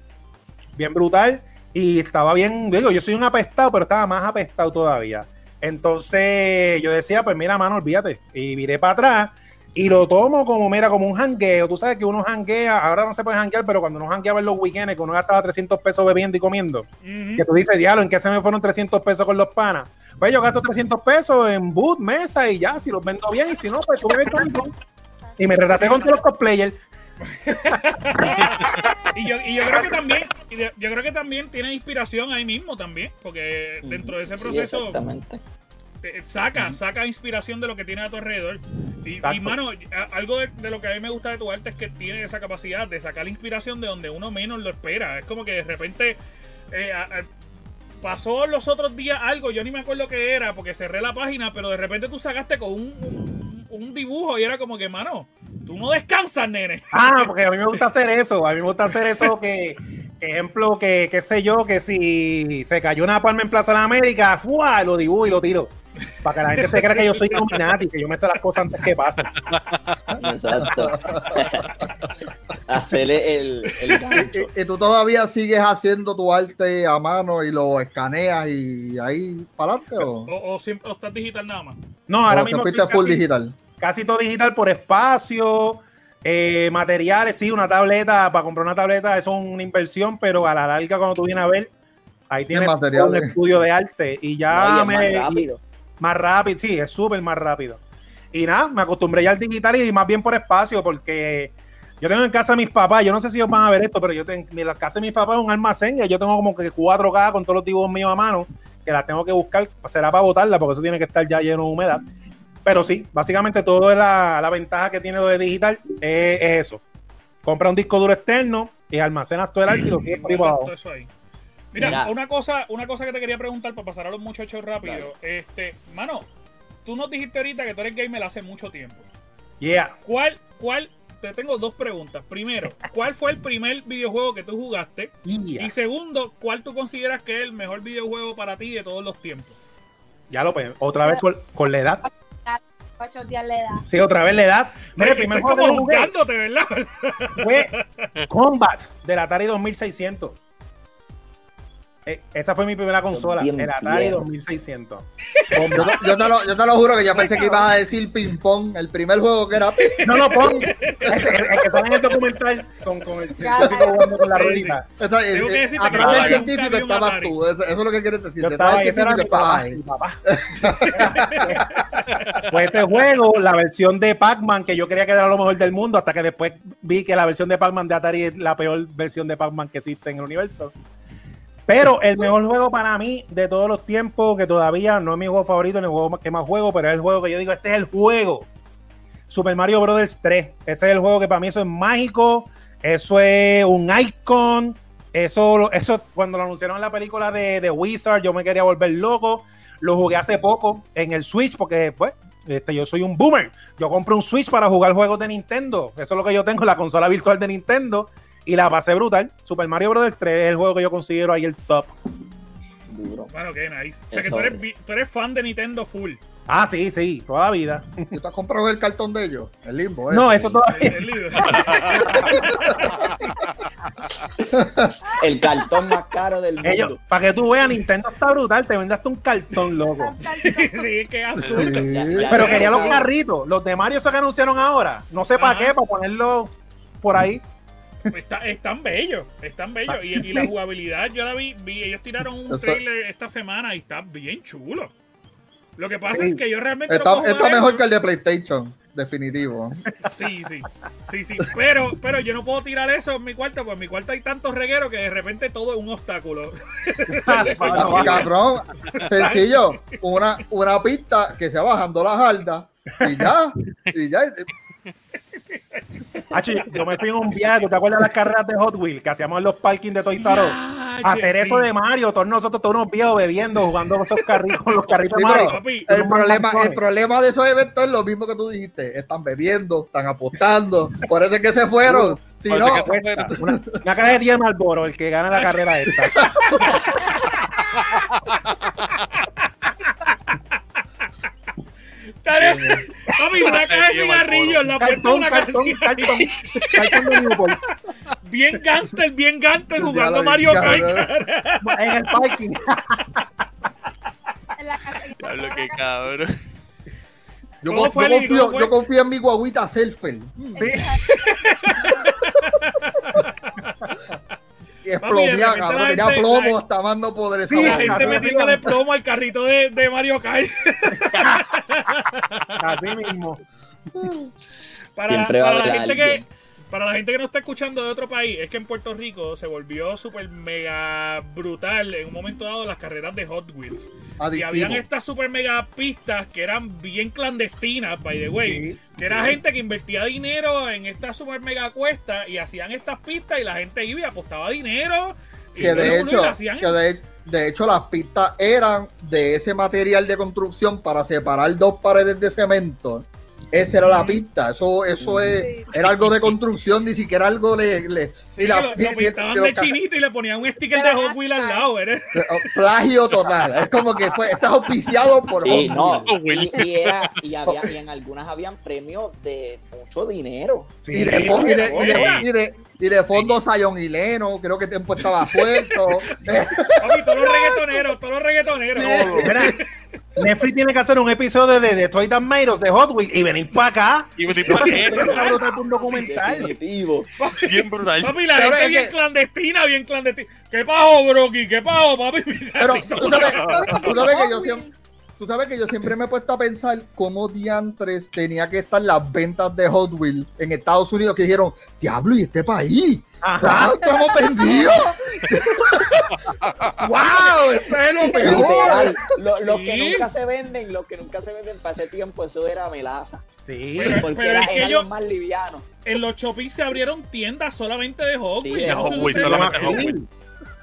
bien brutal, y estaba bien, digo, yo soy un apestado, pero estaba más apestado todavía. Entonces yo decía, pues mira, mano, olvídate, y viré para atrás. Y lo tomo como, mira, como un jangueo. Tú sabes que uno janguea, ahora no se puede janguear, pero cuando uno jangueaba en los weekends, que uno gastaba 300 pesos bebiendo y comiendo, que tú dices, diablo, ¿en qué se me fueron 300 pesos con los panas? Pues yo gasto 300 pesos en boot, mesa y ya, si los vendo bien, y si no, pues tú me ves con- Y me retraté con todos los cosplayers. Y yo, y yo creo que también, yo creo que también tiene inspiración ahí mismo también, porque dentro de ese Sí, proceso exactamente. eh, saca, saca inspiración de lo que tiene a tu alrededor. Y, y, mano, algo de, de lo que a mí me gusta de tu arte es que tiene esa capacidad de sacar inspiración de donde uno menos lo espera. Es como que de repente eh, a- a- pasó los otros días algo, yo ni me acuerdo qué era, porque cerré la página, pero de repente tú sacaste con un, un, un dibujo y era como que, mano, tú no descansas, nene. Ah, porque a mí me gusta hacer eso. A mí me gusta hacer eso que, ejemplo, que, qué sé yo, que si se cayó una palma en Plaza de la América, ¡fua! lo dibujo y lo tiro. Para que la gente se crea que yo soy Illuminati, que yo me sé las cosas antes que pasen. Exacto. Hacerle el, el gancho. Y, y tú todavía sigues haciendo tu arte a mano y lo escaneas y ahí para adelante o, O, o, siempre, o estás digital nada más. No, ahora o te mismo fuiste estoy full casi- digital. Casi todo digital por espacio, eh, materiales, sí, una tableta, para comprar una tableta eso es una inversión, pero a la larga cuando tú vienes a ver, ahí tienes un estudio de arte y ya No, y es me, más rápido. más rápido, sí, es súper más rápido. Y nada, me acostumbré ya al digital y más bien por espacio, porque yo tengo en casa a mis papás, yo no sé si ellos van a ver esto, pero yo tengo, en la casa de mis papás es un almacén y yo tengo como que cuatro cajas con todos los dibujos míos a mano, que las tengo que buscar, será para botarla, porque eso tiene que estar ya lleno de humedad. Pero sí, básicamente todo es la, la ventaja que tiene lo de digital, es, es eso. Compra un disco duro externo y almacenas todo el arte y lo tienes por ahí para abajo. Todo eso ahí. Mira, Mira. una cosa, una cosa que te quería preguntar para pasar a los muchachos rápido. Este, mano, tú nos dijiste ahorita que tú eres gamer hace mucho tiempo. Yeah. ¿Cuál, cuál? Te tengo dos preguntas. Primero, ¿cuál fue el primer videojuego que tú jugaste? Yeah. Y segundo, ¿cuál tú consideras que es el mejor videojuego para ti de todos los tiempos? Ya lo pues, otra vez con, con la edad. Para chotear la edad. Sí, otra vez la edad. Mira, el primer juego que como ¿verdad? fue Combat del Atari 2600. Eh, esa fue mi primera consola, bien el Atari viejo. 2600. Yo, te- yo te lo, yo te lo juro que yo pensé que ibas a decir ping pong, el primer juego que era No lo pongo. Este, el, el que sale en el documental con, con el científico jugando con la Sí, ruedita. Decirte que atrás del científico estabas tú, eso, eso es lo que quieres decir. Yo Detrás estaba del ahí, ese era mi científico estabas papá, ahí. mi papá. Pues ese juego, la versión de Pac-Man, que yo creía que era lo mejor del mundo, hasta que después vi que la versión de Pac-Man de Atari es la peor versión de Pac-Man que existe en el universo. Pero el mejor juego para mí de todos los tiempos, que todavía no es mi juego favorito, ni el juego que más juego, pero es el juego que yo digo, este es el juego. Super Mario Brothers 3. Ese es el juego que para mí eso es mágico, eso es un icon. Eso, eso cuando lo anunciaron en la película de, de Wizard, yo me quería volver loco. Lo jugué hace poco en el Switch porque, pues, este, yo soy un boomer. Yo compré un Switch para jugar juegos de Nintendo. Eso es lo que yo tengo, la consola virtual de Nintendo. Y la pasé brutal. Super Mario Bros. 3 es el juego que yo considero ahí el top. Duro. Bueno, qué nice. O sea que tú eres, tú eres fan de Nintendo full. Ah, sí, sí, toda la vida. ¿Tú te has comprado el cartón de ellos? El limbo, ¿eh? No, eso todavía. El- el. El cartón más caro del mundo. Ellos, para que tú veas, Nintendo está brutal. Te vendaste un cartón, loco. sí, es que es absurdo. Sí. Ya- ya- Pero quería los carritos, los de Mario esos que anunciaron ahora. No sé para qué, para ponerlos por ahí. Está, están bellos, están bellos. Y, y la jugabilidad, yo la vi, vi, ellos tiraron un trailer esta semana y está bien chulo. Lo que pasa Sí. es que yo realmente. no Está, mejor que el de PlayStation, definitivo. Sí, sí, sí, sí. Pero, pero yo no puedo tirar eso en mi cuarto, porque en mi cuarto hay tantos regueros que de repente todo es un obstáculo. Cabrón, sencillo, una, una pista que se va bajando las aldas y ya, y ya. Yo, me fui en un viaje, ¿tú te acuerdas de las carreras de Hot Wheels que hacíamos en los parkings de Toys R Hacer eso sí. de Mario, todos nosotros, todos unos viejos bebiendo, jugando esos carritos, con los carritos de Mario. Papi, El problema, el problema de esos eventos es lo mismo que tú dijiste. Están bebiendo, están apostando. Por eso es que se fueron. Si Por no. Una, una cajetilla de Marlboro, el que gana la carrera esta. Tarea- Papi, una caja en la puerta de una cartón, cigarrillos. cartón, cartón de Newport. Bien gangster, bien gangster Ya jugando Mario Kart. En el parking. En la casa- qué cabrón. yo, ¿Cómo con- fue, yo Lili? confío, en mi guaguita Selfel. Sí. Y repente cabrón. Tenía plomo la- hasta más no poder Sí, La gente metiéndole plomo al carrito de, de Mario Kart. Así mismo. Para, Siempre va a para la gente que para la gente que no está escuchando de otro país, es que en Puerto Rico se volvió súper mega brutal en un momento dado las carreras de Hot Wheels. Y habían estas super mega pistas que eran bien clandestinas, by the way. Sí, que era gente que invertía dinero en estas super mega cuestas y hacían estas pistas y la gente iba y apostaba dinero. y Que de hecho, la hacían que de, de hecho las pistas eran de ese material de construcción para separar dos paredes de cemento. Esa era la pista. Eso, eso es, era algo de construcción, ni siquiera algo de, le- Sí, la- que lo, ni- lo ni- pintaban ni- de chinito y le ponían un sticker De Hot Wheels al lado. ¿verdad? plagio total. Es como que fue, está auspiciado por Sí, Hot no. Y era, y, había, y en algunas habían premios de mucho dinero. Sí. Y de, y de- y de- Sí. y de- y de fondo Sayon y Leno, creo que tiempo estaba suelto. Papi, todos los reggaetoneros, todos los reggaetoneros. Mira, Netflix tiene que hacer un episodio de, de Toy Us de Hot Wheels y venir para acá. Y está brutal por un documental. Bien brutal. Papi, la ¿Sabes gente bien clandestina, bien clandestina. ¿Qué pajo, Brocky? ¿Qué pajo, papi? Pero tú sabes, tú sabes que yo siempre. Tú sabes que yo siempre me he puesto a pensar cómo diantres tenía que estar las ventas de Hot Wheels en Estados Unidos que dijeron, diablo, ¿y este país? Ajá. ¡Ah, estamos vendidos! ¡Wow! ¡Eso es lo peor! Literal. Lo- Los Sí. que nunca se venden, los que nunca se venden para ese tiempo, eso era melaza. Sí. Porque pero era, es que yo- más livianos. En los Chopis se abrieron tiendas solamente de Sí, Wheels, solamente. Hot Wheels.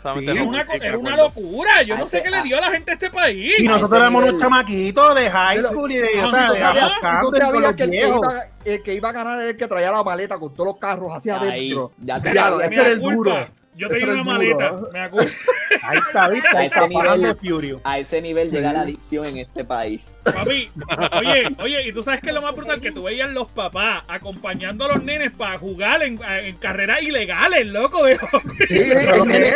Sí, Era una, era una locura. Yo no sé qué le a- dio a la gente a este país. Y nosotros éramos unos chamaquitos de high school y de, o sea, de Ah, ¿Y tú apostando con sabías los que el que, viejos. iba, el que iba a ganar era el que traía la maleta con todos los carros hacia Ahí, adentro? ya te Ya, me era el duro. Yo tenía era una el duro. maleta. Me acuerdo. Ahí está, ¿viste? A Ahí ese está nivel. Furious. A ese nivel llega la adicción en este país. Papi, oye, oye, y tú sabes que es lo más brutal que tú veías los papás acompañando a los nenes para jugar en, en carreras ilegales, loco. De. Sí, el, nene,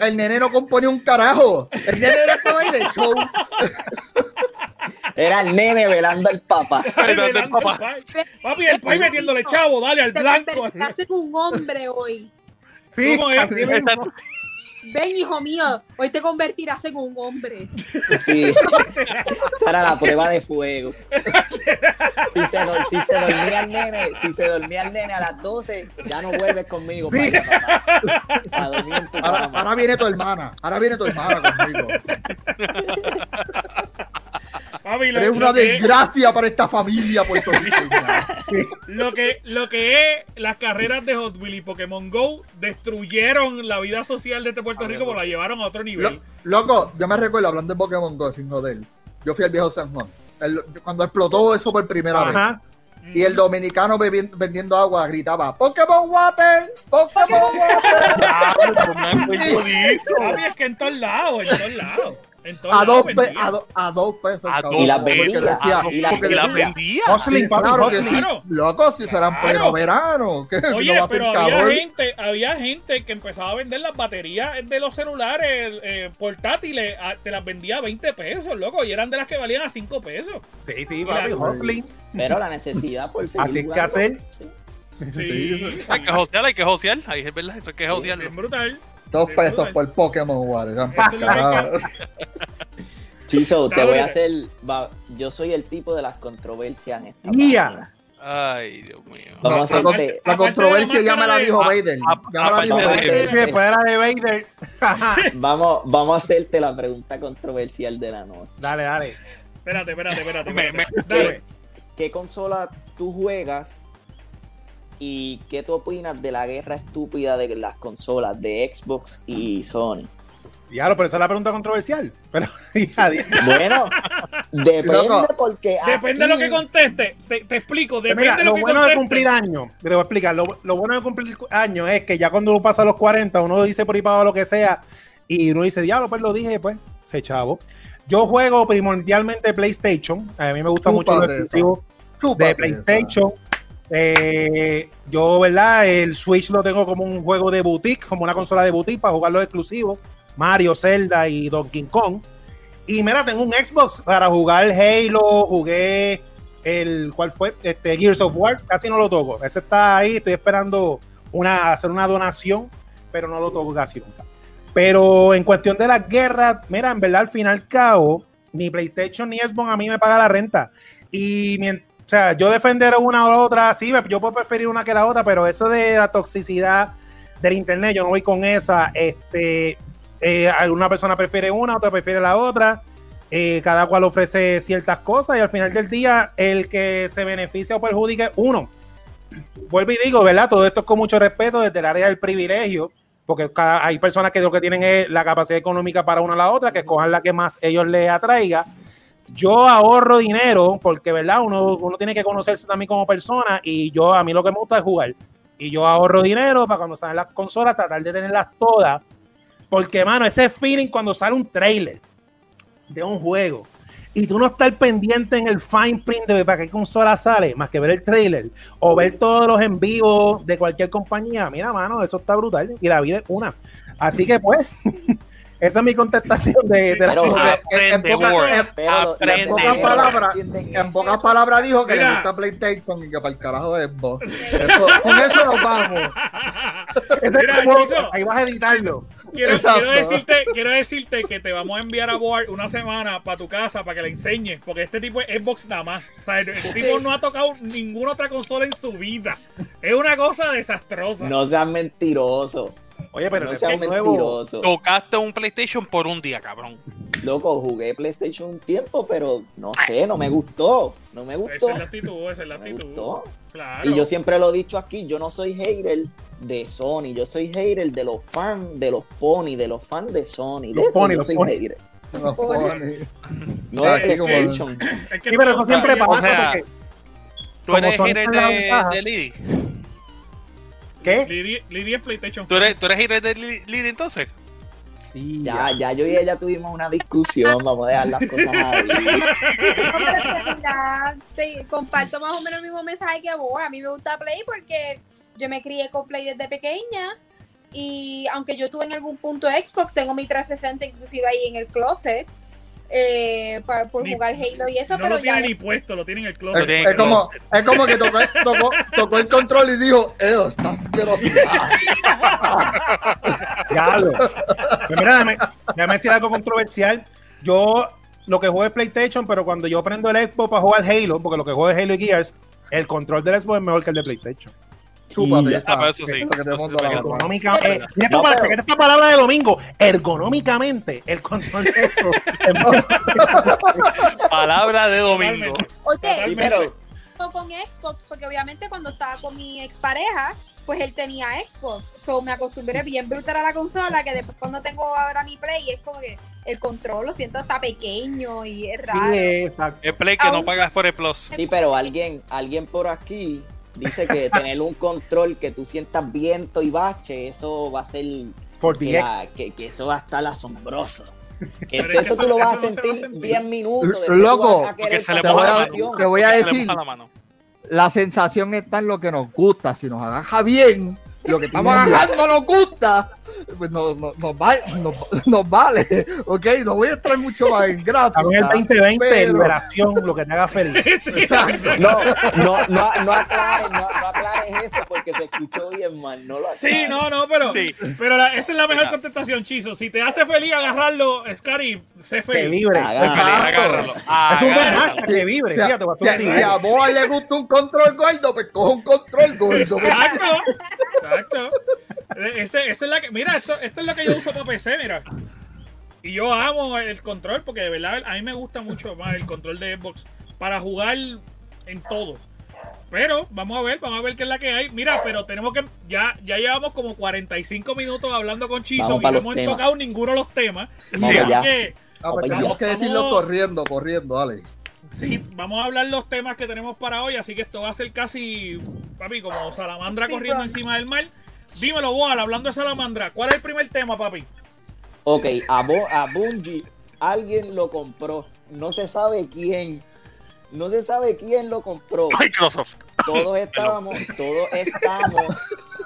el nene no componía un carajo. El nene era ahí de show. Era el nene velando al papá. Ay, ¿dónde el papá? Papi, el país metiéndole chavo, dale al Te blanco. convertiste en un hombre hoy. Sí, ¿Cómo es? Ven, hijo mío, hoy te convertirás en un hombre. Sí. Esa era la prueba de fuego. Si se, do- si se dormía el nene, si se dormía el nene a las 12, ya no vuelves conmigo. Sí. para allá, papá. A dormir en tu Ahora, ahora viene tu hermana. Ahora viene tu hermana conmigo. Papi, lo, Eres lo una que es, desgracia para esta familia puertorriqueña. lo, que, lo que es las carreras de Hot Wheels y Pokémon Go destruyeron la vida social de este Puerto Rico porque la llevaron a otro Lo- nivel. loco, yo me recuerdo hablando de Pokémon Go sin joder. Yo fui al viejo San Juan. El- cuando explotó eso por primera vez. Ajá. Y el dominicano vendiendo agua gritaba: ¡Pokémon Water! ¡Pokémon Water! Ah, bonito. Papi, es que en todos lados, en todos lados. A dos, pe- a, do- a dos pesos. A cabrón. dos Y las vendía, decía- a dos- y las- la vendía. Hustling, Sí, papi, claro que hustling. sí. Claro. Loco, si serán Claro. pleno verano. no Oye, a pero había calor. gente, había gente que empezaba a vender las baterías de los celulares eh, portátiles, a- te las vendía a 20 pesos, loco, y eran de las que valían a 5 pesos. Sí, sí, papi, hustling. Pero la necesidad por seguir Así es que jugando. hacer. Sí. Sí, Hay que josear, hay que josear. Ahí es verdad, eso hay que Sí, josearlo. bien brutal. Dos pesos por Pokémon Water. Chiso, te voy a hacer. va- yo soy el tipo de las controversias en esta Mía. Ay, Dios mío. Vamos a No, la, la controversia ya me la dijo de- Vader. Ya me la dijo Vader. Vader. Vamos, vamos a hacerte la pregunta controversial de la noche. dale, dale. Espérate, espérate, espérate. Espérate. Dale. ¿Qué consola tú juegas ¿Y qué tú opinas de la guerra estúpida de las consolas de Xbox y Sony? Ya, pero esa es la pregunta controversial. Pero, ya, Bueno, depende Loco, porque Depende de lo que conteste. Te, te explico. Depende Mira, de lo, lo que bueno de cumplir años, te voy a explicar, lo, lo bueno de cumplir años es que ya cuando uno pasa los 40, uno dice por ahí para lo que sea, y uno dice, diablo, pues lo dije, pues, se chavo. Yo juego primordialmente PlayStation, a mí me gusta mucho los exclusivos de esa. Eh, yo, ¿verdad? El Switch lo tengo como un juego de boutique, como una consola de boutique para jugar los exclusivos, Mario, Zelda y Donkey Kong. Y mira, tengo un Xbox para jugar Halo, jugué el, ¿cuál fue? Este, Gears of War, casi no lo toco. Ese está ahí, estoy esperando una, hacer una donación, pero no lo toco casi nunca. Pero en cuestión de las guerras, mira, en verdad, al fin y al cabo, ni PlayStation ni Xbox a mí me paga la renta. Y mien- o sea, yo defender una la otra, sí, yo puedo preferir una que la otra, pero eso de la toxicidad del internet, yo no voy con esa. Este, eh, alguna persona prefiere una, otra prefiere la otra. eh, cada cual ofrece ciertas cosas y al final del día, el que se beneficia o perjudica es uno. Vuelvo y digo, ¿verdad? Todo esto es con mucho respeto desde el área del privilegio, porque cada- hay personas que lo que tienen es la capacidad económica para una o la otra, que escojan la que más ellos les atraiga. Yo ahorro dinero porque, ¿verdad? Uno, uno tiene que conocerse también como persona y yo a mí lo que me gusta es jugar. Y yo ahorro dinero para cuando salen las consolas tratar de tenerlas todas. Porque, mano, ese feeling cuando sale un trailer de un juego y tú no estar pendiente en el fine print de para qué consola sale, más que ver el trailer o ver todos los en vivo de cualquier compañía, mira, mano, eso está brutal y la vida es una. Así que, pues, esa es mi contestación de, de la Pero- en Aprende, pocas- en- palabras, en pocas palabras dijo que Mira. le gusta PlayStation y que para el carajo es Xbox. Eso- con eso nos vamos. Ese Mira, juego, Chizo. ahí vas a editarlo. Quiero, decirte, quiero decirte que te vamos a enviar a Board una semana para tu casa para que le enseñes, porque este tipo es Xbox nada más. O sea, el, el tipo no ha tocado ninguna otra consola en su vida. Es una cosa desastrosa. No seas mentiroso. Oye, pero no seas mentiroso. Tocaste un PlayStation por un día, cabrón. Loco, jugué PlayStation un tiempo, pero no sé, no me gustó. No me gustó. Esa es la actitud, esa es la Me actitud. gustó. Claro. Y yo siempre lo he dicho aquí, yo no soy hater de Sony, yo soy hater de los fans de los Pony, de los fans de Sony. De Los eso Pony, yo los soy Pony. hater. Nos pone. No de es que- PlayStation. Es que Sí, pero todo eso siempre pasa. O sea, porque- Tú eres hater de, de Lidi. ¿Qué? Lidia, Lidia es PlayStation. ¿Tú eres, tú eres hater de Li- Lidi entonces? Sí, Ya, ya yo y ella tuvimos una discusión, vamos a dejar las cosas ahí. Te- comparto más o menos el mismo mensaje que vos. A mí me gusta Play porque yo me crié con Play desde pequeña. Y aunque yo tuve en algún punto Xbox, tengo mi 360 inclusive ahí en el closet. Eh, pa- por Ni- jugar Halo y eso, no pero lo ya tiene ni puesto, lo tiene en el closet. es como, es como que tocó, tocó, tocó el control y dijo, "Ew, está asqueroso". Diablo. Pues mira, déjame, déjame decir algo controversial. Yo lo que juego es PlayStation, pero cuando yo prendo el Xbox para jugar Halo, porque lo que juego es Halo y Gears, el control del Xbox es mejor que el de PlayStation. Chúpate esa. Eso sí. Que te. Ergonómicamente, No, palabra- pero- esta palabra de domingo, ergonómicamente, el control de Xbox es mejor. Palabra de domingo. Oye, pero con Xbox, porque obviamente cuando estaba con mi expareja, pues él tenía Xbox. So me acostumbré bien brutal a la consola, que después cuando tengo ahora mi Play, es como que el control lo siento hasta pequeño y es raro. Sí, exacto. El play que no pagas por el plus. sí, pero alguien, alguien por aquí dice que tener un control que tú sientas viento y bache, eso va a ser Por que, 10. la- que, que eso va a estar asombroso. Que eso eso- tú lo vas a sentir sentir. 10 minutos. Loco, te te voy a decir, la sensación está en lo que nos gusta. Si nos agaja bien, lo que estamos agajando nos gusta, pues nos, nos, nos vale, nos, nos vale. Ok, no voy a estar mucho más en gráfica. También el 2020, pero- liberación, lo que te haga feliz. Sí. Exacto. No, no, no, no aclares, no, no aclares eso porque se escuchó bien mal. No lo Sí, aclares. no, no, pero, Sí. pero la- esa es la mejor contestación, Chizo. Si te hace feliz agarrarlo, Scary, sé Que feliz. libre. Exacto. Agárralo. Es un verdad, que vibre. Si a- Fíjate, si vos le gusta un control gordo, pues coge un control gordo. Exacto, exacto. E- Ese, esa es la que, mira, esto, esto es lo que yo uso para PC, mira. Y yo amo el control porque de verdad a mí me gusta mucho más el control de Xbox para jugar en todo. Pero vamos a ver, vamos a ver qué es la que hay. Mira, pero tenemos que. Ya, ya llevamos como 45 minutos hablando con Chizo Vamos y no hemos temas. tocado ninguno de los temas. Vamos Así allá. que, Ah, pues tenemos que decirlo vamos- corriendo, corriendo, dale. sí, vamos a hablar los temas que tenemos para hoy. Así que esto va a ser casi, papi, como salamandra corriendo encima del mar. Dímelo, Boal, hablando de salamandra. ¿Cuál es el primer tema, papi? Ok, a, Bo- a Bungie alguien lo compró. No se sabe quién. No se sabe quién lo compró. Microsoft. Todos estábamos, todos estamos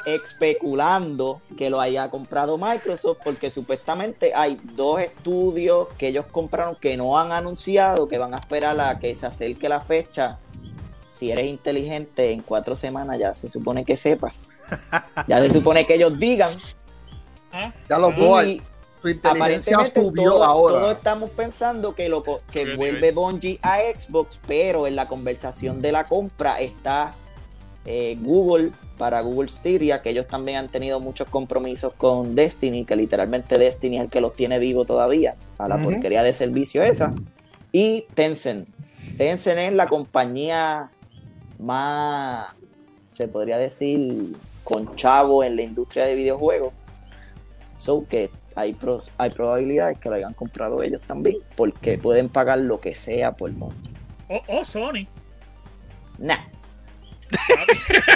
especulando que lo haya comprado Microsoft porque supuestamente hay dos estudios que ellos compraron que no han anunciado, que van a esperar a que se acerque la fecha. Si eres inteligente, en cuatro semanas ya se supone que sepas. Ya se supone que ellos digan. ¿Ah? Ya lo Ah. voy. Tu inteligencia aparentemente subió todos, ahora. todos estamos pensando que lo que vuelve nivel. Bungie a Xbox, pero en la conversación de la compra está eh, Google para Google Stadia, que ellos también han tenido muchos compromisos con Destiny, que literalmente Destiny es el que los tiene vivo todavía, a la porquería de servicio esa. Y Tencent. Tencent es la compañía más, se podría decir, con chavo en la industria de videojuegos. So que hay, pros- hay probabilidades que lo hayan comprado ellos también, porque pueden pagar lo que sea por Bungie. O, o Sony. Nah,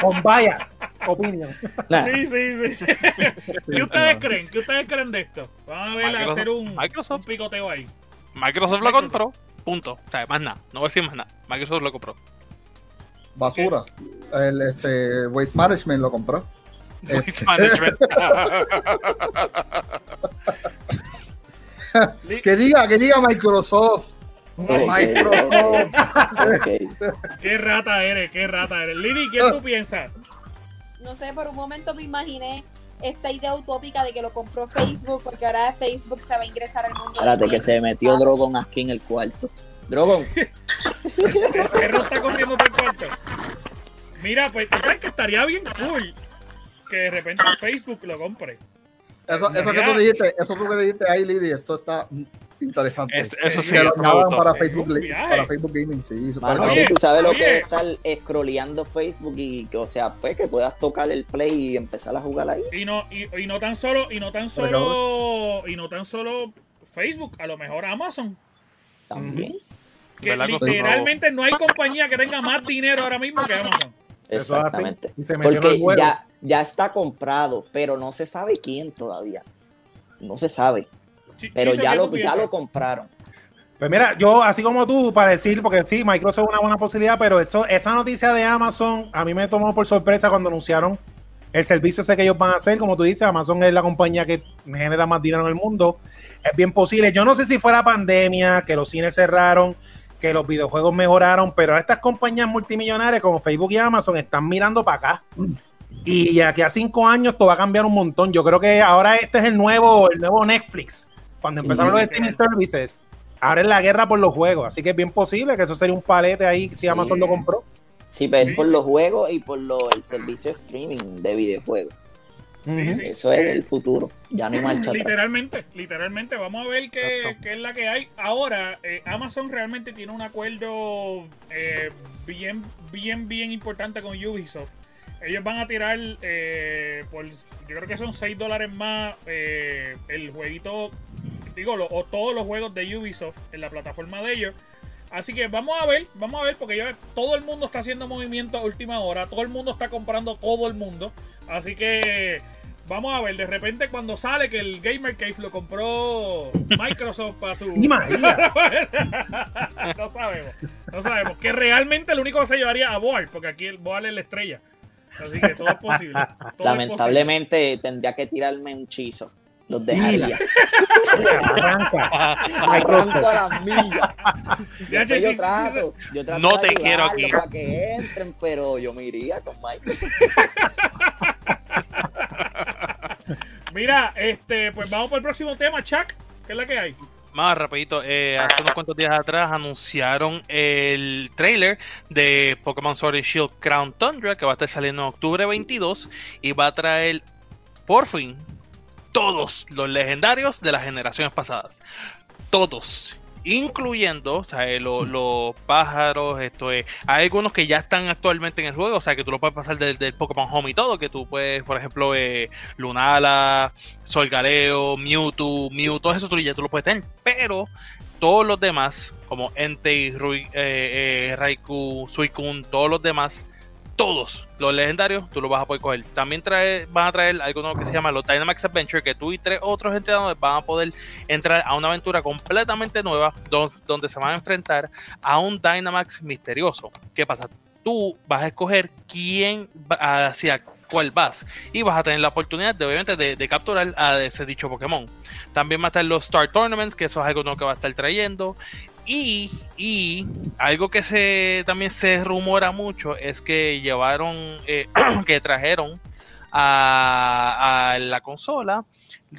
Con vaya opinión. nah. Sí, sí, sí. sí. ¿Qué ustedes creen? ¿Qué ustedes creen de esto? Vamos a ver a Microsoft- hacer un, Microsoft. un picoteo ahí. Microsoft lo compró. Punto. O sea, más nada. No voy a decir más nada. Microsoft lo compró. Basura. El este, Waste Management lo compró. Waste Management. Li- Que diga, que diga Microsoft. Microsoft. Ok. Qué rata eres, qué rata eres. Lili, ¿quién tú piensas? No sé, por un momento me imaginé esta idea utópica de que lo compró Facebook, porque ahora Facebook se va a ingresar al mundo. Espérate, que se metió. Drogon aquí en el cuarto. Drogon, El perro está corriendo por el cuarto. Mira, pues tú sabes que estaría bien cool que de repente Facebook lo compre. Eso, eso que tú dijiste, eso tú que dijiste ahí, Lidia, esto está interesante. Es- eso sí, Que lo para Facebook, para Facebook Gaming, sí. eso está mano, si tú sabes lo oye. que es estar scrolleando Facebook y que, o sea, pues que puedas tocar el play y empezar a jugar ahí. Y no, y, y no tan solo, y no tan solo, y no tan solo Facebook, a lo mejor Amazon. También. Que ¿Verdad que literalmente no hay compañía que tenga más dinero ahora mismo que Amazon. Exactamente. Y se metió en el Porque ya, ya está comprado, pero no se sabe quién todavía. No se sabe. Pero ya ¿qué lo, ya lo compraron. Pues mira, yo así como tú, para decir, porque sí, Microsoft es una buena posibilidad, pero eso, esa noticia de Amazon a mí me tomó por sorpresa cuando anunciaron el servicio ese que ellos van a hacer. Como tú dices, Amazon es la compañía que genera más dinero en el mundo. Es bien posible. Yo no sé si fuera pandemia, que los cines cerraron, que los videojuegos mejoraron, pero estas compañías multimillonarias como Facebook y Amazon están mirando para acá. Y aquí a cinco años esto va a cambiar un montón. Yo creo que ahora este es el nuevo, el nuevo Netflix. Cuando Sí, empezaron los streaming services, ahora es la guerra por los juegos. Así que es bien posible que eso sería un palete ahí si Sí. Amazon lo compró. Sí, pero es por los juegos y por lo, el servicio streaming de videojuegos. Sí, Ujú. sí. Eso es el futuro. Ya no hay marcha atrás. Literalmente, literalmente. Vamos a ver qué es la que hay. Ahora, eh, Amazon realmente tiene un acuerdo eh, bien, bien, bien importante con Ubisoft. Ellos van a tirar eh, por, yo creo que son 6 dólares más eh, el jueguito, digo, lo- o todos los juegos de Ubisoft en la plataforma de ellos. Así que vamos a ver, vamos a ver, porque ya todo el mundo está haciendo movimiento a última hora, todo el mundo está comprando todo el mundo. Así que vamos a ver, de repente cuando sale que el Gamer Cave lo compró Microsoft para su... No sabemos, no sabemos. Que realmente lo único que se llevaría a Boal, porque aquí el Boal es la estrella. Así que todo es posible. todo es posible. Lamentablemente tendría que tirarme un chizo. Los dejaría. Arranca. Arranco a las millas. Después yo trato, yo trato No de te quiero aquí. Para que entren, pero yo me iría con Mike. Mira, este, pues vamos por el próximo tema, Chuck. ¿Qué es la que hay? Más rapidito, eh, hace unos cuantos días atrás anunciaron el trailer de Pokémon Sword and Shield Crown Tundra que va a estar saliendo en octubre 22 y va a traer por fin todos los legendarios de las generaciones pasadas. Todos. incluyendo o sea, eh, lo- los pájaros, esto es, hay algunos que ya están actualmente en el juego, o sea que tú lo puedes pasar del, del Pokémon Home y todo, que tú puedes, por ejemplo, eh, Lunala, Solgaleo, Mewtwo, Mew, todo eso tú ya tú lo puedes tener, pero todos los demás, como Entei, Rui, eh, eh, Raikou, Suicune, todos los demás, todos los legendarios, tú los vas a poder coger. También trae, van a traer algo nuevo que se llama los Dynamax Adventure, que tú y tres otros entrenadores van a poder entrar a una aventura completamente nueva, don- donde se van a enfrentar a un Dynamax misterioso. ¿Qué pasa? Tú vas a escoger quién hacia cuál vas y vas a tener la oportunidad de obviamente de, de capturar a ese dicho Pokémon. También va a estar los Star Tournaments, que eso es algo nuevo que va a estar trayendo. Y, y algo que se también se rumora mucho es que llevaron, eh, que trajeron a, a la consola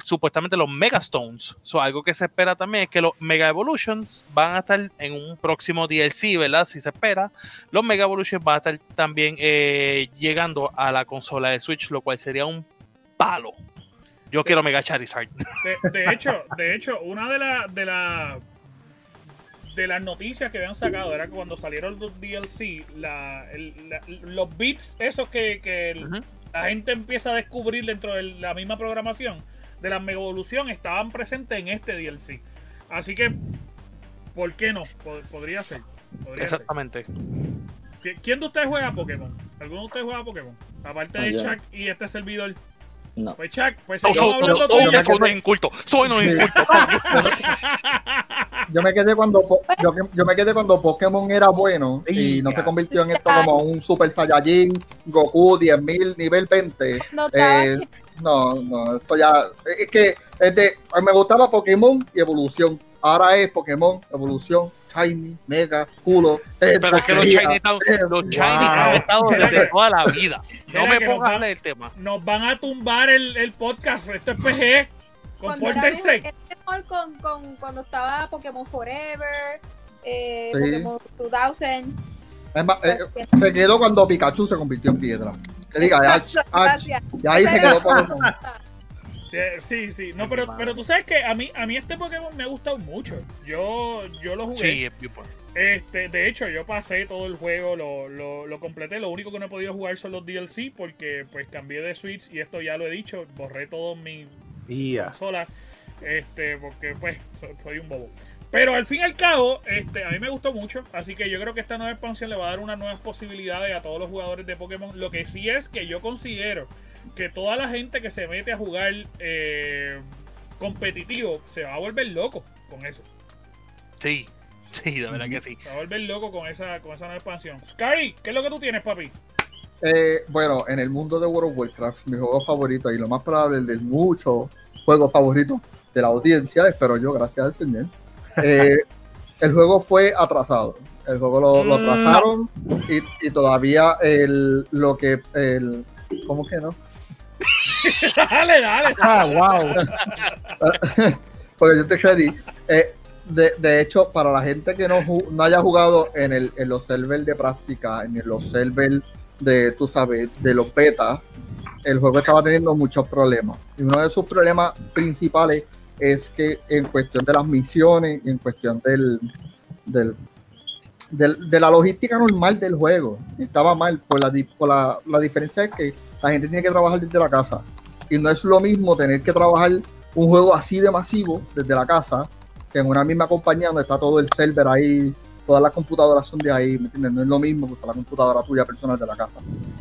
supuestamente los Megastones. So, algo que se espera también es que los Mega Evolutions van a estar en un próximo DLC, ¿verdad? Si se espera. Los Mega Evolutions van a estar también eh, llegando a la consola de Switch, lo cual sería un palo. Yo quiero Mega Charizard. De, de hecho, de hecho, una de las de la, de las noticias que habían sacado era que cuando salieron los DLC, la, el- la- los bits, esos que, que el- Ujú. la gente empieza a descubrir dentro de la misma programación de la Mega Evolución, estaban presentes en este DLC. Así que, ¿por qué no? Pod- Podría ser. Podría. Exactamente. ¿Qui- ¿Quién de ustedes juega Pokémon? ¿Alguno de ustedes juega Pokémon? Aparte de yo. Chuck y este servidor. No. Pues Chuck, pues No, soy- hablando no, soy un inculto. Soy un Sí. inculto. Yo me quedé cuando yo, yo me quedé cuando Pokémon era bueno y no se convirtió en esto como un Super Saiyajin, Goku 10.000 nivel 20. No está- Eh, no, no, esto ya es que es de, me gustaba Pokémon y Evolución. Ahora es Pokémon, Evolución, Shiny, Mega, culo. eh, Pero es que los. Shiny, están- los Shiny wow. han estado desde toda la vida. No me pongas del tema. Nos van a tumbar el, el podcast. Esto es PG. Compórtense. mejor con, con, cuando estaba Pokémon Forever, eh, Sí. Pokémon 2000. Es más, eh, se quedó cuando Pikachu se convirtió en piedra. Que diga, Ash, Ash, Gracias. y ahí se quedó Pokémon. Eh, Sí, sí. No, pero, pero tú sabes que a mí, a mí este Pokémon me ha gustado mucho. Yo, yo lo jugué. Sí, es bien. Este, de hecho, yo pasé todo el juego, lo, lo, lo completé. Lo único que no he podido jugar son los DLC porque pues cambié de Switch y esto ya lo he dicho, borré todo mi Ya. consola. Este, porque pues so- soy un bobo. Pero al fin y al cabo, este, a mí me gustó mucho. Así que yo creo que esta nueva expansión le va a dar unas nuevas posibilidades a todos los jugadores de Pokémon. Lo que sí es que yo considero que toda la gente que se mete a jugar eh, competitivo se va a volver loco con eso. Sí, sí, de verdad que sí. Se va a volver loco con esa, con esa nueva expansión. Scary, ¿qué es lo que tú tienes, papi? Eh, bueno, en el mundo de World of Warcraft, mi juego favorito y lo más probable el de muchos juegos favoritos de la audiencia, espero yo, gracias al Señor. eh, el juego fue atrasado. El juego lo, lo Mm. atrasaron y, y todavía el, lo que. El, ¿Cómo que no? dale, dale. Ah, wow. Porque yo te ready. Eh, de, de hecho, para la gente que no, no haya jugado en, el, en los servers de práctica, en los servers de, tú sabes, de los beta, el juego estaba teniendo muchos problemas. Y uno de sus problemas principales es que en cuestión de las misiones y en cuestión del, del, del- de la logística normal del juego, estaba mal. Por la, di- por la, la diferencia es que la gente tiene que trabajar desde la casa. Y no es lo mismo tener que trabajar un juego así de masivo desde la casa que en una misma compañía donde está todo el server ahí, todas las computadoras son de ahí, ¿me entiendes? No es lo mismo que usar la computadora tuya personal de la casa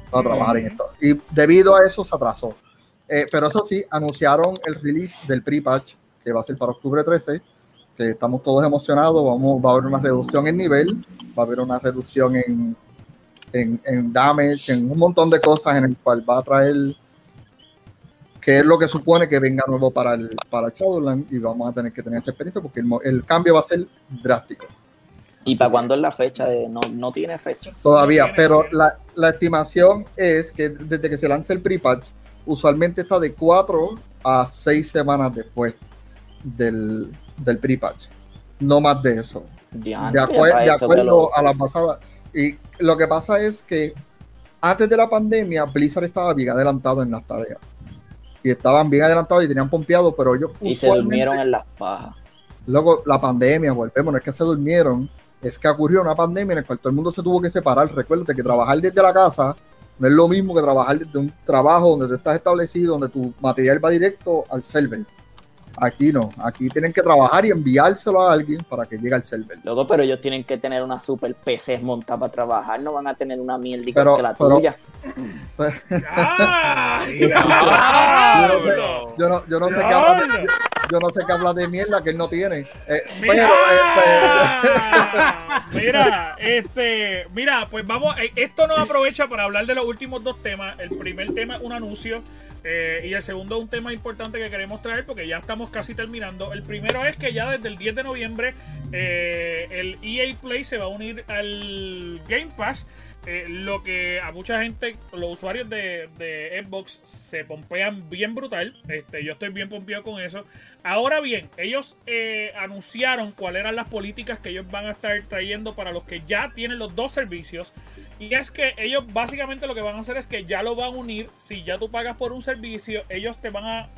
para trabajar en esto. Y debido a eso se atrasó. Eh, pero eso sí, anunciaron el release del pre-patch que va a ser para octubre 13, que estamos todos emocionados, vamos, va a haber una reducción en nivel, va a haber una reducción en, en, en damage, en un montón de cosas en el cual va a traer que es lo que supone que venga nuevo para el para Shadowland y vamos a tener que tener esta experiencia porque el, cambio va a ser drástico ¿Y para cuándo es la fecha? De, no, no tiene fecha. todavía, No tiene pero la, la estimación es que desde que se lance el pre-patch, usualmente está de 4 a 6 semanas después del, del pre-patch. No más de eso. De, acuerdo lo- a la pasada. Y lo que pasa es que antes de la pandemia, Blizzard estaba bien adelantado en las tareas. Y estaban bien adelantados y tenían pompeado, pero ellos Y se durmieron en las pajas. Luego la pandemia, volvemos, no es que se durmieron, es que ocurrió una pandemia en la cual todo el mundo se tuvo que separar. Recuérdate que trabajar desde la casa no es lo mismo que trabajar desde un trabajo donde tú estás establecido, donde tu material va directo al server. Aquí no, aquí tienen que trabajar y enviárselo a alguien para que llegue al server. Loco, pero ellos tienen que tener una super PC montada para trabajar, no van a tener una mierda Pero- que la pero- tuya. ¡Ah! ¡Diablo! Yo no, yo no sé qué habla de, yo no sé qué habla de mierda que él no tiene. Eh, pero, Mira, eh, mira, este, mira, pues vamos, eh, esto nos aprovecha para hablar de los últimos dos temas. El primer tema es un anuncio eh, y el segundo es un tema importante que queremos traer porque ya estamos casi terminando. El primero es que ya desde el 10 de noviembre eh, el EA Play se va a unir al Game Pass. Eh, lo que a mucha gente, los usuarios de, Xbox se pompean bien brutal. Este, yo estoy bien pompeado con eso. Ahora bien, ellos eh, anunciaron cuáles eran las políticas que ellos van a estar trayendo para los que ya tienen los dos servicios. Y es que ellos básicamente lo que van a hacer es que ya lo van a unir. Si ya tú pagas por un servicio, ellos te van a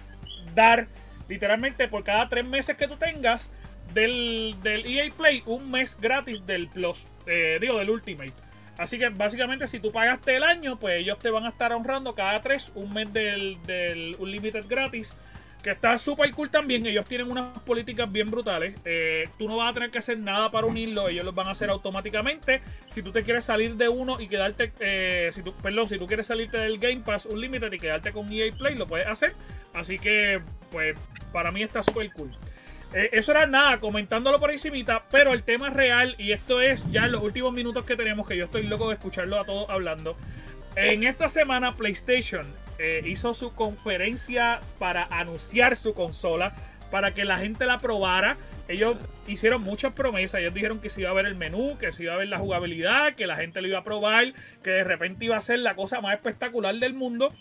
dar literalmente por cada tres meses que tú tengas del, del EA Play un mes gratis del Plus, eh, digo del Ultimate. Así que básicamente si tú pagaste el año, pues ellos te van a estar honrando cada tres un mes del, del Unlimited gratis. Que está súper cool también. Ellos tienen unas políticas bien brutales. Eh, tú no vas a tener que hacer nada para unirlo. Ellos los van a hacer automáticamente. Si tú te quieres salir de uno y quedarte. eh, perdón, si tú quieres salirte del Game Pass Unlimited y quedarte con EA Play, lo puedes hacer. Así que, pues, para mí está súper cool. Eh, eso era nada, comentándolo por encimita, pero el tema real, y esto es ya en los últimos minutos que tenemos, que yo estoy loco de escucharlo a todos hablando. En esta semana PlayStation eh, hizo su conferencia para anunciar su consola, para que la gente la probara. Ellos hicieron muchas promesas, ellos dijeron que se iba a ver el menú, que se iba a ver la jugabilidad, que la gente lo iba a probar, que de repente iba a ser la cosa más espectacular del mundo.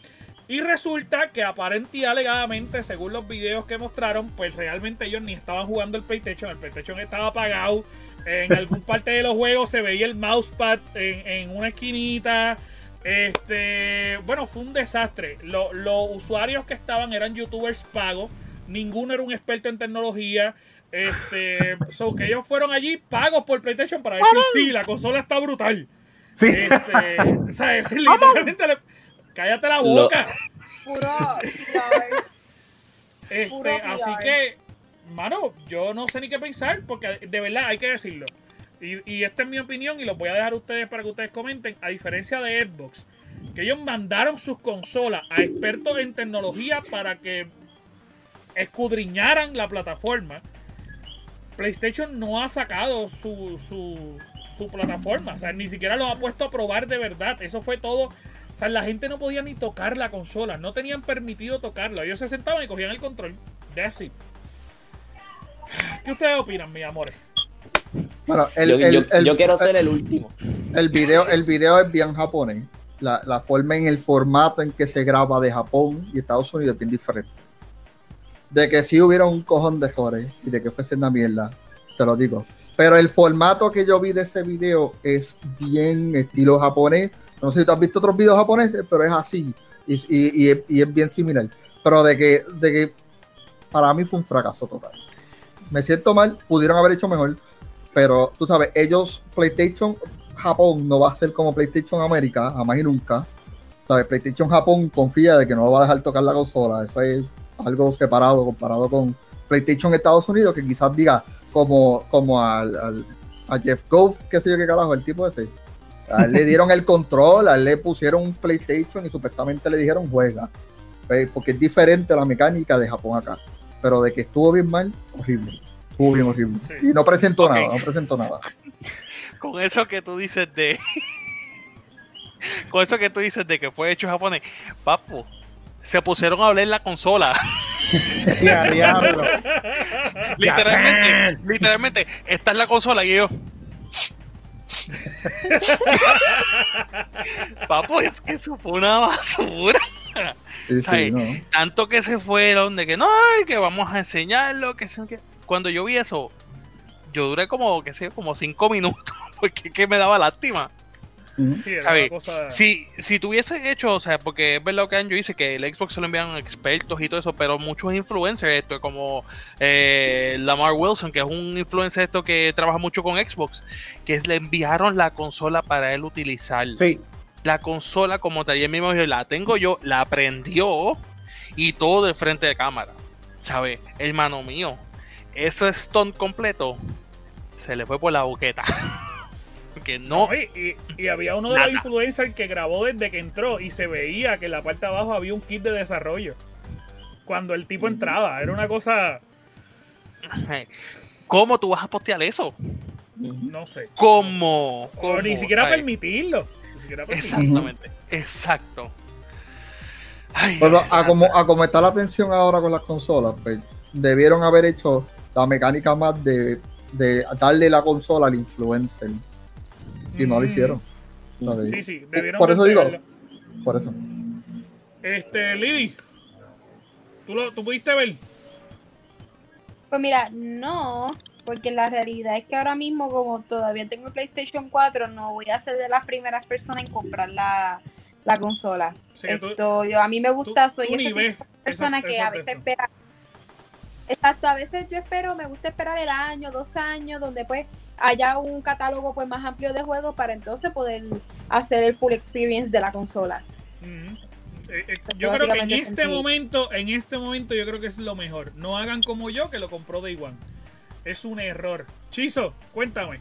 Y resulta que aparente y alegadamente, según los videos que mostraron, pues realmente ellos ni estaban jugando el PlayStation, el PlayStation estaba apagado. En algún parte de los juegos se veía el mousepad en, en una esquinita. Este, bueno, fue un desastre. Lo- los usuarios que estaban eran youtubers pagos. Ninguno era un experto en tecnología. Este, so que ellos fueron allí pagos por PlayStation para decir sí, la consola está brutal. Sí. Este, o sea, literalmente le- cállate la boca. Puro. Este, Puro así que, mano, yo no sé ni qué pensar, porque de verdad hay que decirlo. Y, y esta es mi opinión y lo voy a dejar a ustedes para que ustedes comenten. A diferencia de Xbox, que ellos mandaron sus consolas a expertos en tecnología para que escudriñaran la plataforma. PlayStation no ha sacado su, su, su plataforma. O sea, ni siquiera lo ha puesto a probar de verdad. Eso fue todo. O sea, la gente no podía ni tocar la consola. No tenían permitido tocarla. Ellos se sentaban y cogían el control. That's it. ¿Qué ustedes opinan, mis amores? bueno, el, yo, el- yo- el- yo quiero ser el último. el video, el video es bien japonés. La, la forma en el formato en que se graba de Japón y Estados Unidos es bien diferente. De que si hubiera un cojón de jores y de que fuese una mierda, te lo digo. Pero el formato que yo vi de ese video es bien estilo japonés. No sé si tú has visto otros videos japoneses, pero es así. Y, y- es- bien similar. Pero de que, de que para mí fue un fracaso total. Me siento mal, pudieron haber hecho mejor. Pero tú sabes, ellos, PlayStation Japón no va a ser como PlayStation América, jamás y nunca. ¿Sabes? PlayStation Japón confía de que no va a dejar tocar la consola. Eso es algo separado comparado con PlayStation Estados Unidos, que quizás diga como, como al, al- a Jeff Goff, qué sé yo qué carajo, el tipo ese. A él le dieron el control, a él le pusieron un PlayStation y supuestamente le dijeron juega. ¿Ves? Porque es diferente la mecánica de Japón acá. Pero de que estuvo bien mal, horrible. Estuvo bien horrible. Sí. Y no presentó nada, no presentó nada. Con eso que tú dices de. Con eso que tú dices de que fue hecho japonés, papu, se pusieron a oler la consola. Ya, diablo. literalmente, literalmente, esta es la consola y yo. papu, es que eso fue una basura. Sí, sí, Ay. no. Tanto que se fueron de que no, que vamos a enseñarlo, que. Cuando yo vi eso, yo duré como, que sé, como cinco minutos, porque que me daba lástima. Sí, era ¿Sabe? una cosa- Si, si tuviese hecho, o sea, porque es verdad que Andrew dice que el Xbox se lo envían expertos y todo eso, pero muchos influencers, esto como eh, Lamar Wilson, que es un influencer esto que trabaja mucho con Xbox, que le enviaron la consola para él utilizar. Sí. La consola como tal, y él mismo dijo, la tengo yo, la aprendió y todo de frente de cámara. ¿Sabe? Hermano mío, eso es stunt completo. Se le fue por la boqueta. Porque no, No, y, y- y había uno de los Nada. influencers que grabó desde que entró y se veía que en la parte de abajo había un kit de desarrollo. Cuando el tipo entraba, era una cosa, ¿cómo tú vas a postear eso? no sé. ¿Cómo? Ni siquiera Ay, permitirlo. Ni siquiera permitirlo. Exactamente, exacto. Ay, Pero Dios a como, a como está la tensión ahora con las consolas, pues debieron haber hecho la mecánica más de, de darle la consola al influencer. Y no lo Mm. hicieron. No lo Sí, hicieron. sí, debieron Por eso digo, por eso. Este, Liddy, ¿tú, lo, ¿tú pudiste ver? Pues mira, no, porque la realidad es que ahora mismo, como todavía tengo el PlayStation 4, no voy a ser de las primeras personas en comprar la, la consola. Sí, que tú- Esto, yo, a mí me gusta, tú- soy tú ese ni tipo ves de persona esa- que esa a veces espera. Exacto, a veces yo espero, me gusta esperar el año, dos años, donde pues haya un catálogo pues más amplio de juegos para entonces poder hacer el full experience de la consola. Ujú. Eh, eh, yo creo que en este momento, en este momento yo creo que es lo mejor. No hagan como yo que lo compró Day One. Es un error. Chizo, cuéntame.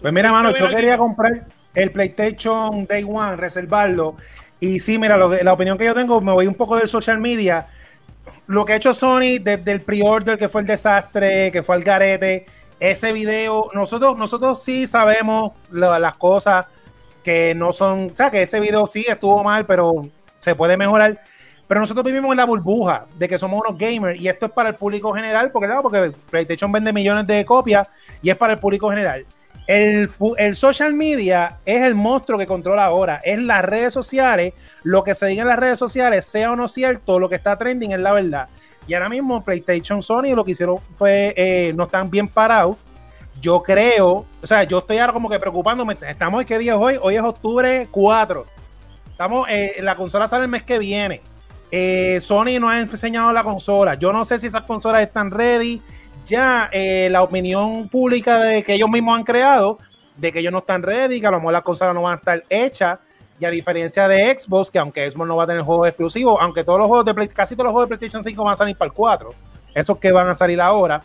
Pues mira, mano, ¿Pudiste yo quería algo? comprar el PlayStation Day One, reservarlo. Y sí, mira, lo que- la opinión que yo tengo, me voy un poco del social media. Lo que ha hecho Sony desde el pre-order, que fue el desastre, que fue el garete, ese video, nosotros, nosotros sí sabemos la- las cosas que no son, o sea, que ese video sí estuvo mal, pero se puede mejorar. Pero nosotros vivimos en la burbuja de que somos unos gamers y esto es para el público general, porque claro, porque PlayStation vende millones de copias y es para el público general. El, el social media es el monstruo que controla ahora. Es las redes sociales. Lo que se diga en las redes sociales, sea o no cierto, lo que está trending es la verdad. Y ahora mismo PlayStation Sony lo que hicieron fue, eh, no están bien parados. Yo creo, o sea, yo estoy ahora como que preocupándome. Estamos, ¿qué día es hoy? Hoy es octubre 4. Estamos, eh, la consola sale el mes que viene. Eh, Sony no ha enseñado la consola. Yo no sé si esas consolas están ready. Ya la opinión pública de que ellos mismos han creado, de que ellos no están ready, que a lo mejor las consolas no van a estar hechas. Y a diferencia de Xbox, que aunque Xbox no va a tener juegos exclusivos, aunque todos los juegos de Play- casi todos los juegos de PlayStation 5 van a salir para el 4, esos que van a salir ahora,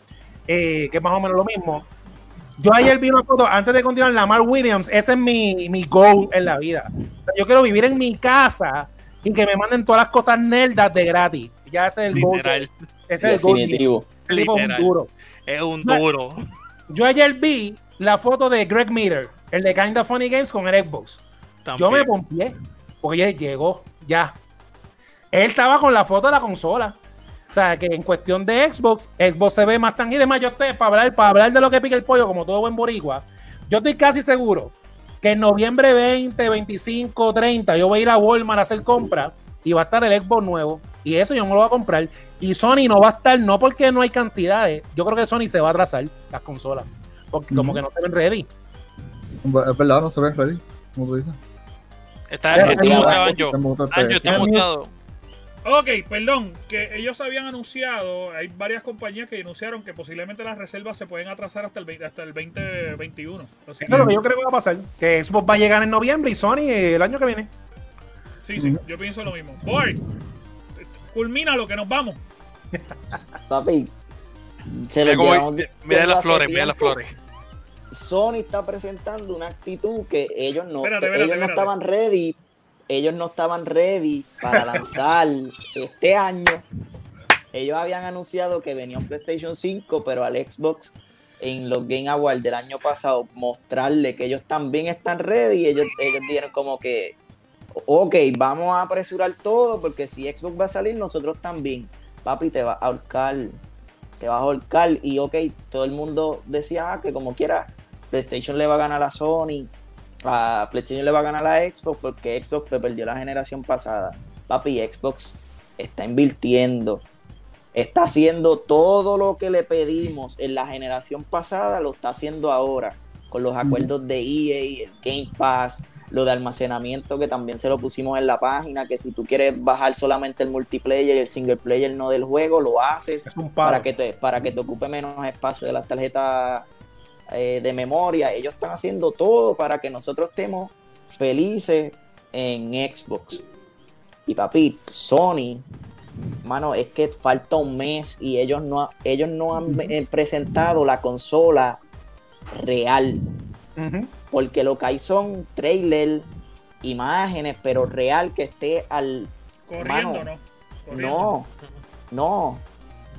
eh, que es más o menos lo mismo. Yo ayer vi una foto, antes de continuar, Lamar Williams, ese es mi, mi goal en la vida. O sea, yo quiero vivir en mi casa y que me manden todas las cosas nerdas de gratis. Ya ese es el goal. Ese es el goal. Definitivo. El tipo es un duro. es un duro. Yo ayer vi la foto de Greg Miller, el de Kinda Funny Games con el Xbox. Yo me pompié, porque ya llegó, ya. Él estaba con la foto de la consola. O sea, que en cuestión de Xbox, Xbox se ve más tangible. Más yo estoy, para hablar, para hablar de lo que pica el pollo, como todo buen boricua, yo estoy casi seguro que en noviembre 20, 25, 30, yo voy a ir a Walmart a hacer compras y va a estar el Xbox nuevo. Y eso yo no lo voy a comprar. Y Sony no va a estar, no porque no hay cantidades. Yo creo que Sony se va a atrasar las consolas. Porque como que no se ven ready. Es verdad, no se ve ready. Como tú dices. Está, Eh, está eh, muteado, Anjo. Este- Anjo, está eh, muteado. Ok, perdón, que ellos habían anunciado, hay varias compañías que anunciaron que posiblemente las reservas se pueden atrasar hasta el, 20 hasta el 2021. Así Eso es lo que yo creo que va a pasar. Que Xbox va a llegar en noviembre y Sony el año que viene. sí, sí, yo pienso lo mismo. Boy, culmina lo que nos vamos. Papi, se Mira, llevamos mira las flores, mira las flores. Sony está presentando una actitud que ellos no, Espérate, ellos no espérate. estaban ready, ellos no estaban ready para lanzar este año. Ellos habían anunciado que venía un PlayStation 5, pero al Xbox en los Game Awards del año pasado mostrarle que ellos también están ready, ellos, ellos dijeron como que, ok, vamos a apresurar todo porque si Xbox va a salir, nosotros también. Papi, te va a ahorcar, te vas a ahorcar y ok, todo el mundo decía ah, que como quiera, PlayStation le va a ganar a Sony, a PlayStation le va a ganar a Xbox porque Xbox te perdió la generación pasada. Papi, Xbox está invirtiendo, está haciendo todo lo que le pedimos en la generación pasada, lo está haciendo ahora. con los acuerdos de EA, el Game Pass, lo de almacenamiento que también se lo pusimos en la página, que si tú quieres bajar solamente el multiplayer y el single player no del juego, lo haces para que te, para que te ocupe menos espacio de las tarjetas eh, de memoria. Ellos están haciendo todo para que nosotros estemos felices en Xbox. Y papi, Sony, mano, es que falta un mes y ellos no, ellos no han eh, presentado la consola real. Porque lo que hay son trailers, imágenes, pero real que esté al Corriendo, Mano, ¿no? Corriendo. no, no.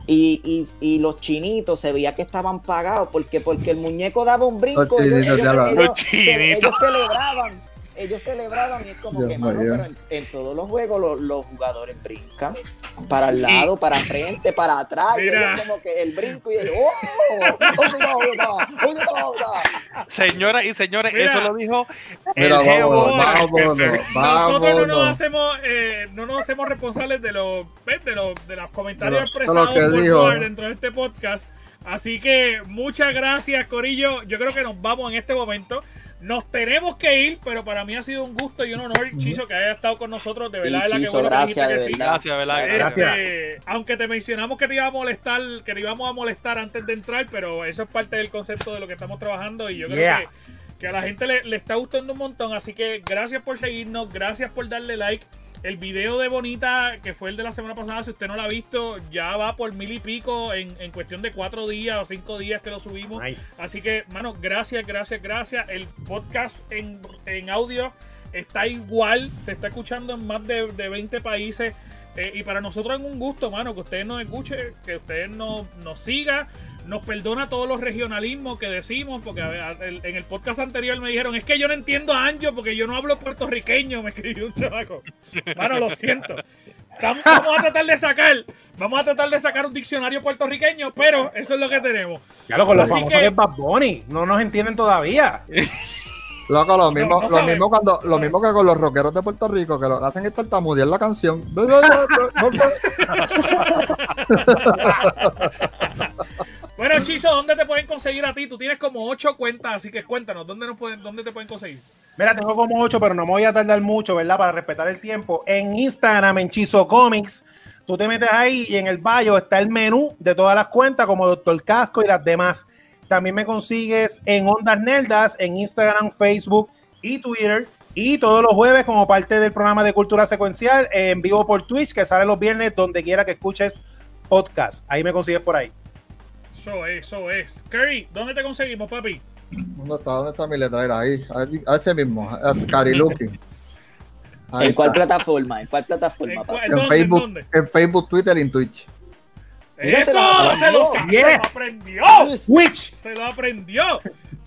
Y, y, y los chinitos se veía que estaban pagados porque porque el muñeco daba un brinco. Los ellos, chinitos, ellos- ya lo- ellos- Los se- chinitos. ellos celebraban. Ellos celebraban y es como Dios que, mano, pero en, en todos los juegos los, los jugadores brincan para el lado, para frente, para atrás. Y Mira. ellos como que el brinco y el ¡Oh! ¡Oh! Señoras y señores, Mira. eso lo dijo Mira, el jevo vámonos, vámonos. Nosotros no nos hacemos, eh, no nos hacemos responsables de los, ¿ves? de los, de los comentarios expresados lo por dijo. Dentro de este podcast. Así que muchas gracias, Corillo. Yo creo que nos vamos en este momento. Nos tenemos que ir, pero para mí ha sido un gusto y un honor, Chizo, que haya estado con nosotros. De Sí, verdad, verdad, que Chizo, bueno que gracias, de que sí. verdad. Gracias, ¿verdad? Este, Gracias. aunque te mencionamos que te iba a molestar, que te íbamos a molestar antes de entrar, pero eso es parte del concepto de lo que estamos trabajando y yo creo Yeah. que, que a la gente le, le está gustando un montón. Así que gracias por seguirnos, gracias por darle like. El video de Bonita, que fue el de la semana pasada, si usted no lo ha visto, ya va por mil y pico en, en cuestión de cuatro días o cinco días que lo subimos. Nice. Así que, mano, gracias, gracias, gracias. El podcast en, en audio está igual, se está escuchando en más de, de 20 países. eh, y para nosotros es un gusto, mano, que ustedes nos escuchen, que ustedes nos, nos sigan, nos perdona todos los regionalismos que decimos, porque a ver, a- el- en el podcast anterior me dijeron, es que yo no entiendo a Anjo porque yo no hablo puertorriqueño, me escribió un chavaco. Mano, lo siento. Vamos a tratar de sacar, vamos a tratar de sacar un diccionario puertorriqueño, pero eso es lo que tenemos. Ya lo con los Así famosos que- que es Bad Bunny. No nos entienden todavía. Loco, lo mismo, no lo mismo cuando, no lo mismo que con los rockeros de Puerto Rico, que lo que hacen es tartamudear la canción. Bueno, Chizo, ¿dónde te pueden conseguir a ti? Tú tienes como ocho cuentas, así que cuéntanos, ¿dónde, nos pueden, dónde te pueden conseguir? Mira, tengo como ocho, pero no me voy a tardar mucho, ¿verdad? Para respetar el tiempo. En Instagram, en Chizo Comics, tú te metes ahí y en el bio está el menú de todas las cuentas, como Doctor Casco y las demás. También me consigues en Ondas Nerdas, en Instagram, Facebook y Twitter. Y todos los jueves, como parte del programa de Cultura Secuencial, en vivo por Twitch, que sale los viernes, donde quiera que escuches podcast. Ahí me consigues por ahí. Eso es, eso es. Curry, ¿dónde te conseguimos, papi? ¿Dónde está, ¿Dónde está mi letra? Ahí, ahí, a ese mismo, a Cari Looking. Ahí ¿En cuál está. plataforma? ¿En cuál plataforma? ¿En cuál? En ¿Dónde, Facebook, dónde? en Facebook, Twitter y en Twitch. Mira, ¡Eso! se lo ¡Se lo, aprendió. se lo Yeah. aprendió! Twitch. ¡Se lo aprendió!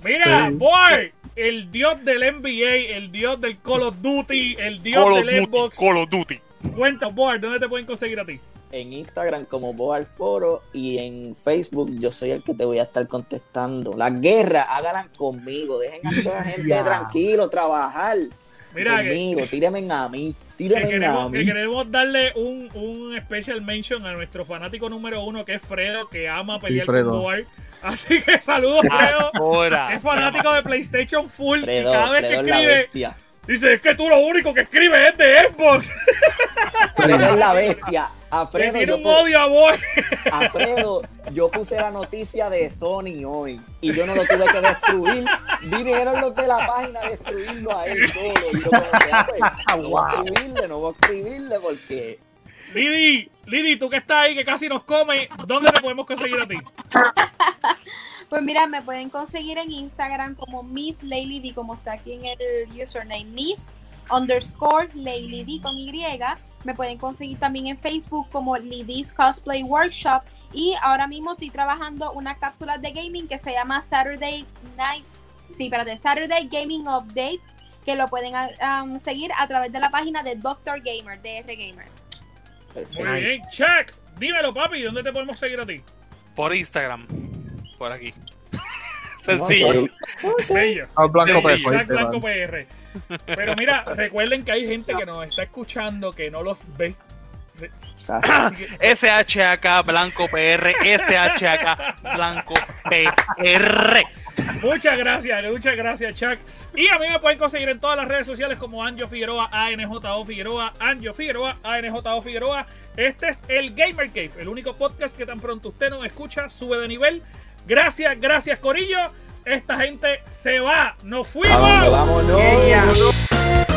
Mira, Sí. boy, el dios del NBA, el dios del Call of Duty, el dios Call del Duty, Xbox. Call of Duty. Cuenta, boy, ¿dónde te pueden conseguir a ti? En Instagram como Boal Foro y en Facebook yo soy el que te voy a estar contestando. Las guerras, háganlas conmigo. Dejen a toda la gente Ya. tranquilo, trabajar Mira, que, conmigo. Tírenme a mí. que Tírenme a queremos, que mí. queremos darle un, un special mention a nuestro fanático número uno, que es Fredo, que ama pelear Fredo. con Boar. Así que saludos, Fredo. Ahora. Es fanático de PlayStation Full Fredo, y cada vez que Fredo escribe. Dice, es que tú lo único que escribes es de Xbox. Fredo es la bestia. A Fredo, tiene yo un odio a Boar. a Fredo, yo puse la noticia de Sony hoy y yo no lo tuve que destruir. Vinieron los de la página a destruirlo a él solo. Y yo como que, ah, pues, no voy a escribirle, no voy a escribirle porque Lidi, Lidi, tú que estás ahí, que casi nos come, ¿dónde te podemos conseguir a ti? Pues mira, me pueden conseguir en Instagram como Miss Layly D, como está aquí en el username Miss underscore Layly D con Y. Me pueden conseguir también en Facebook como Lidis Cosplay Workshop. Y ahora mismo estoy trabajando una cápsula de gaming que se llama Saturday Night. Sí, espérate, Saturday Gaming Updates. Que lo pueden um, seguir a través de la página de Dr. Gamer, DR Gamer. perfecto. Muy bien, check. Dímelo, papi, ¿dónde te podemos seguir a ti? Por Instagram por aquí. Sencillo. Bello. Al blanco, PR, blanco PR. Pero mira, recuerden que hay gente que nos está escuchando que no los ve. SHAK Blanco PR, SHAK Blanco PR. Muchas gracias, muchas gracias, Chuck. Y a mí me pueden conseguir en todas las redes sociales como Anjo Figueroa, ANJO Figueroa, Anjo Figueroa, ANJO Figueroa. Este es el Gamer Cave, el único podcast que tan pronto usted nos escucha, sube de nivel Gracias, gracias, Corillo. Esta gente se va. Nos fuimos. Vámonos.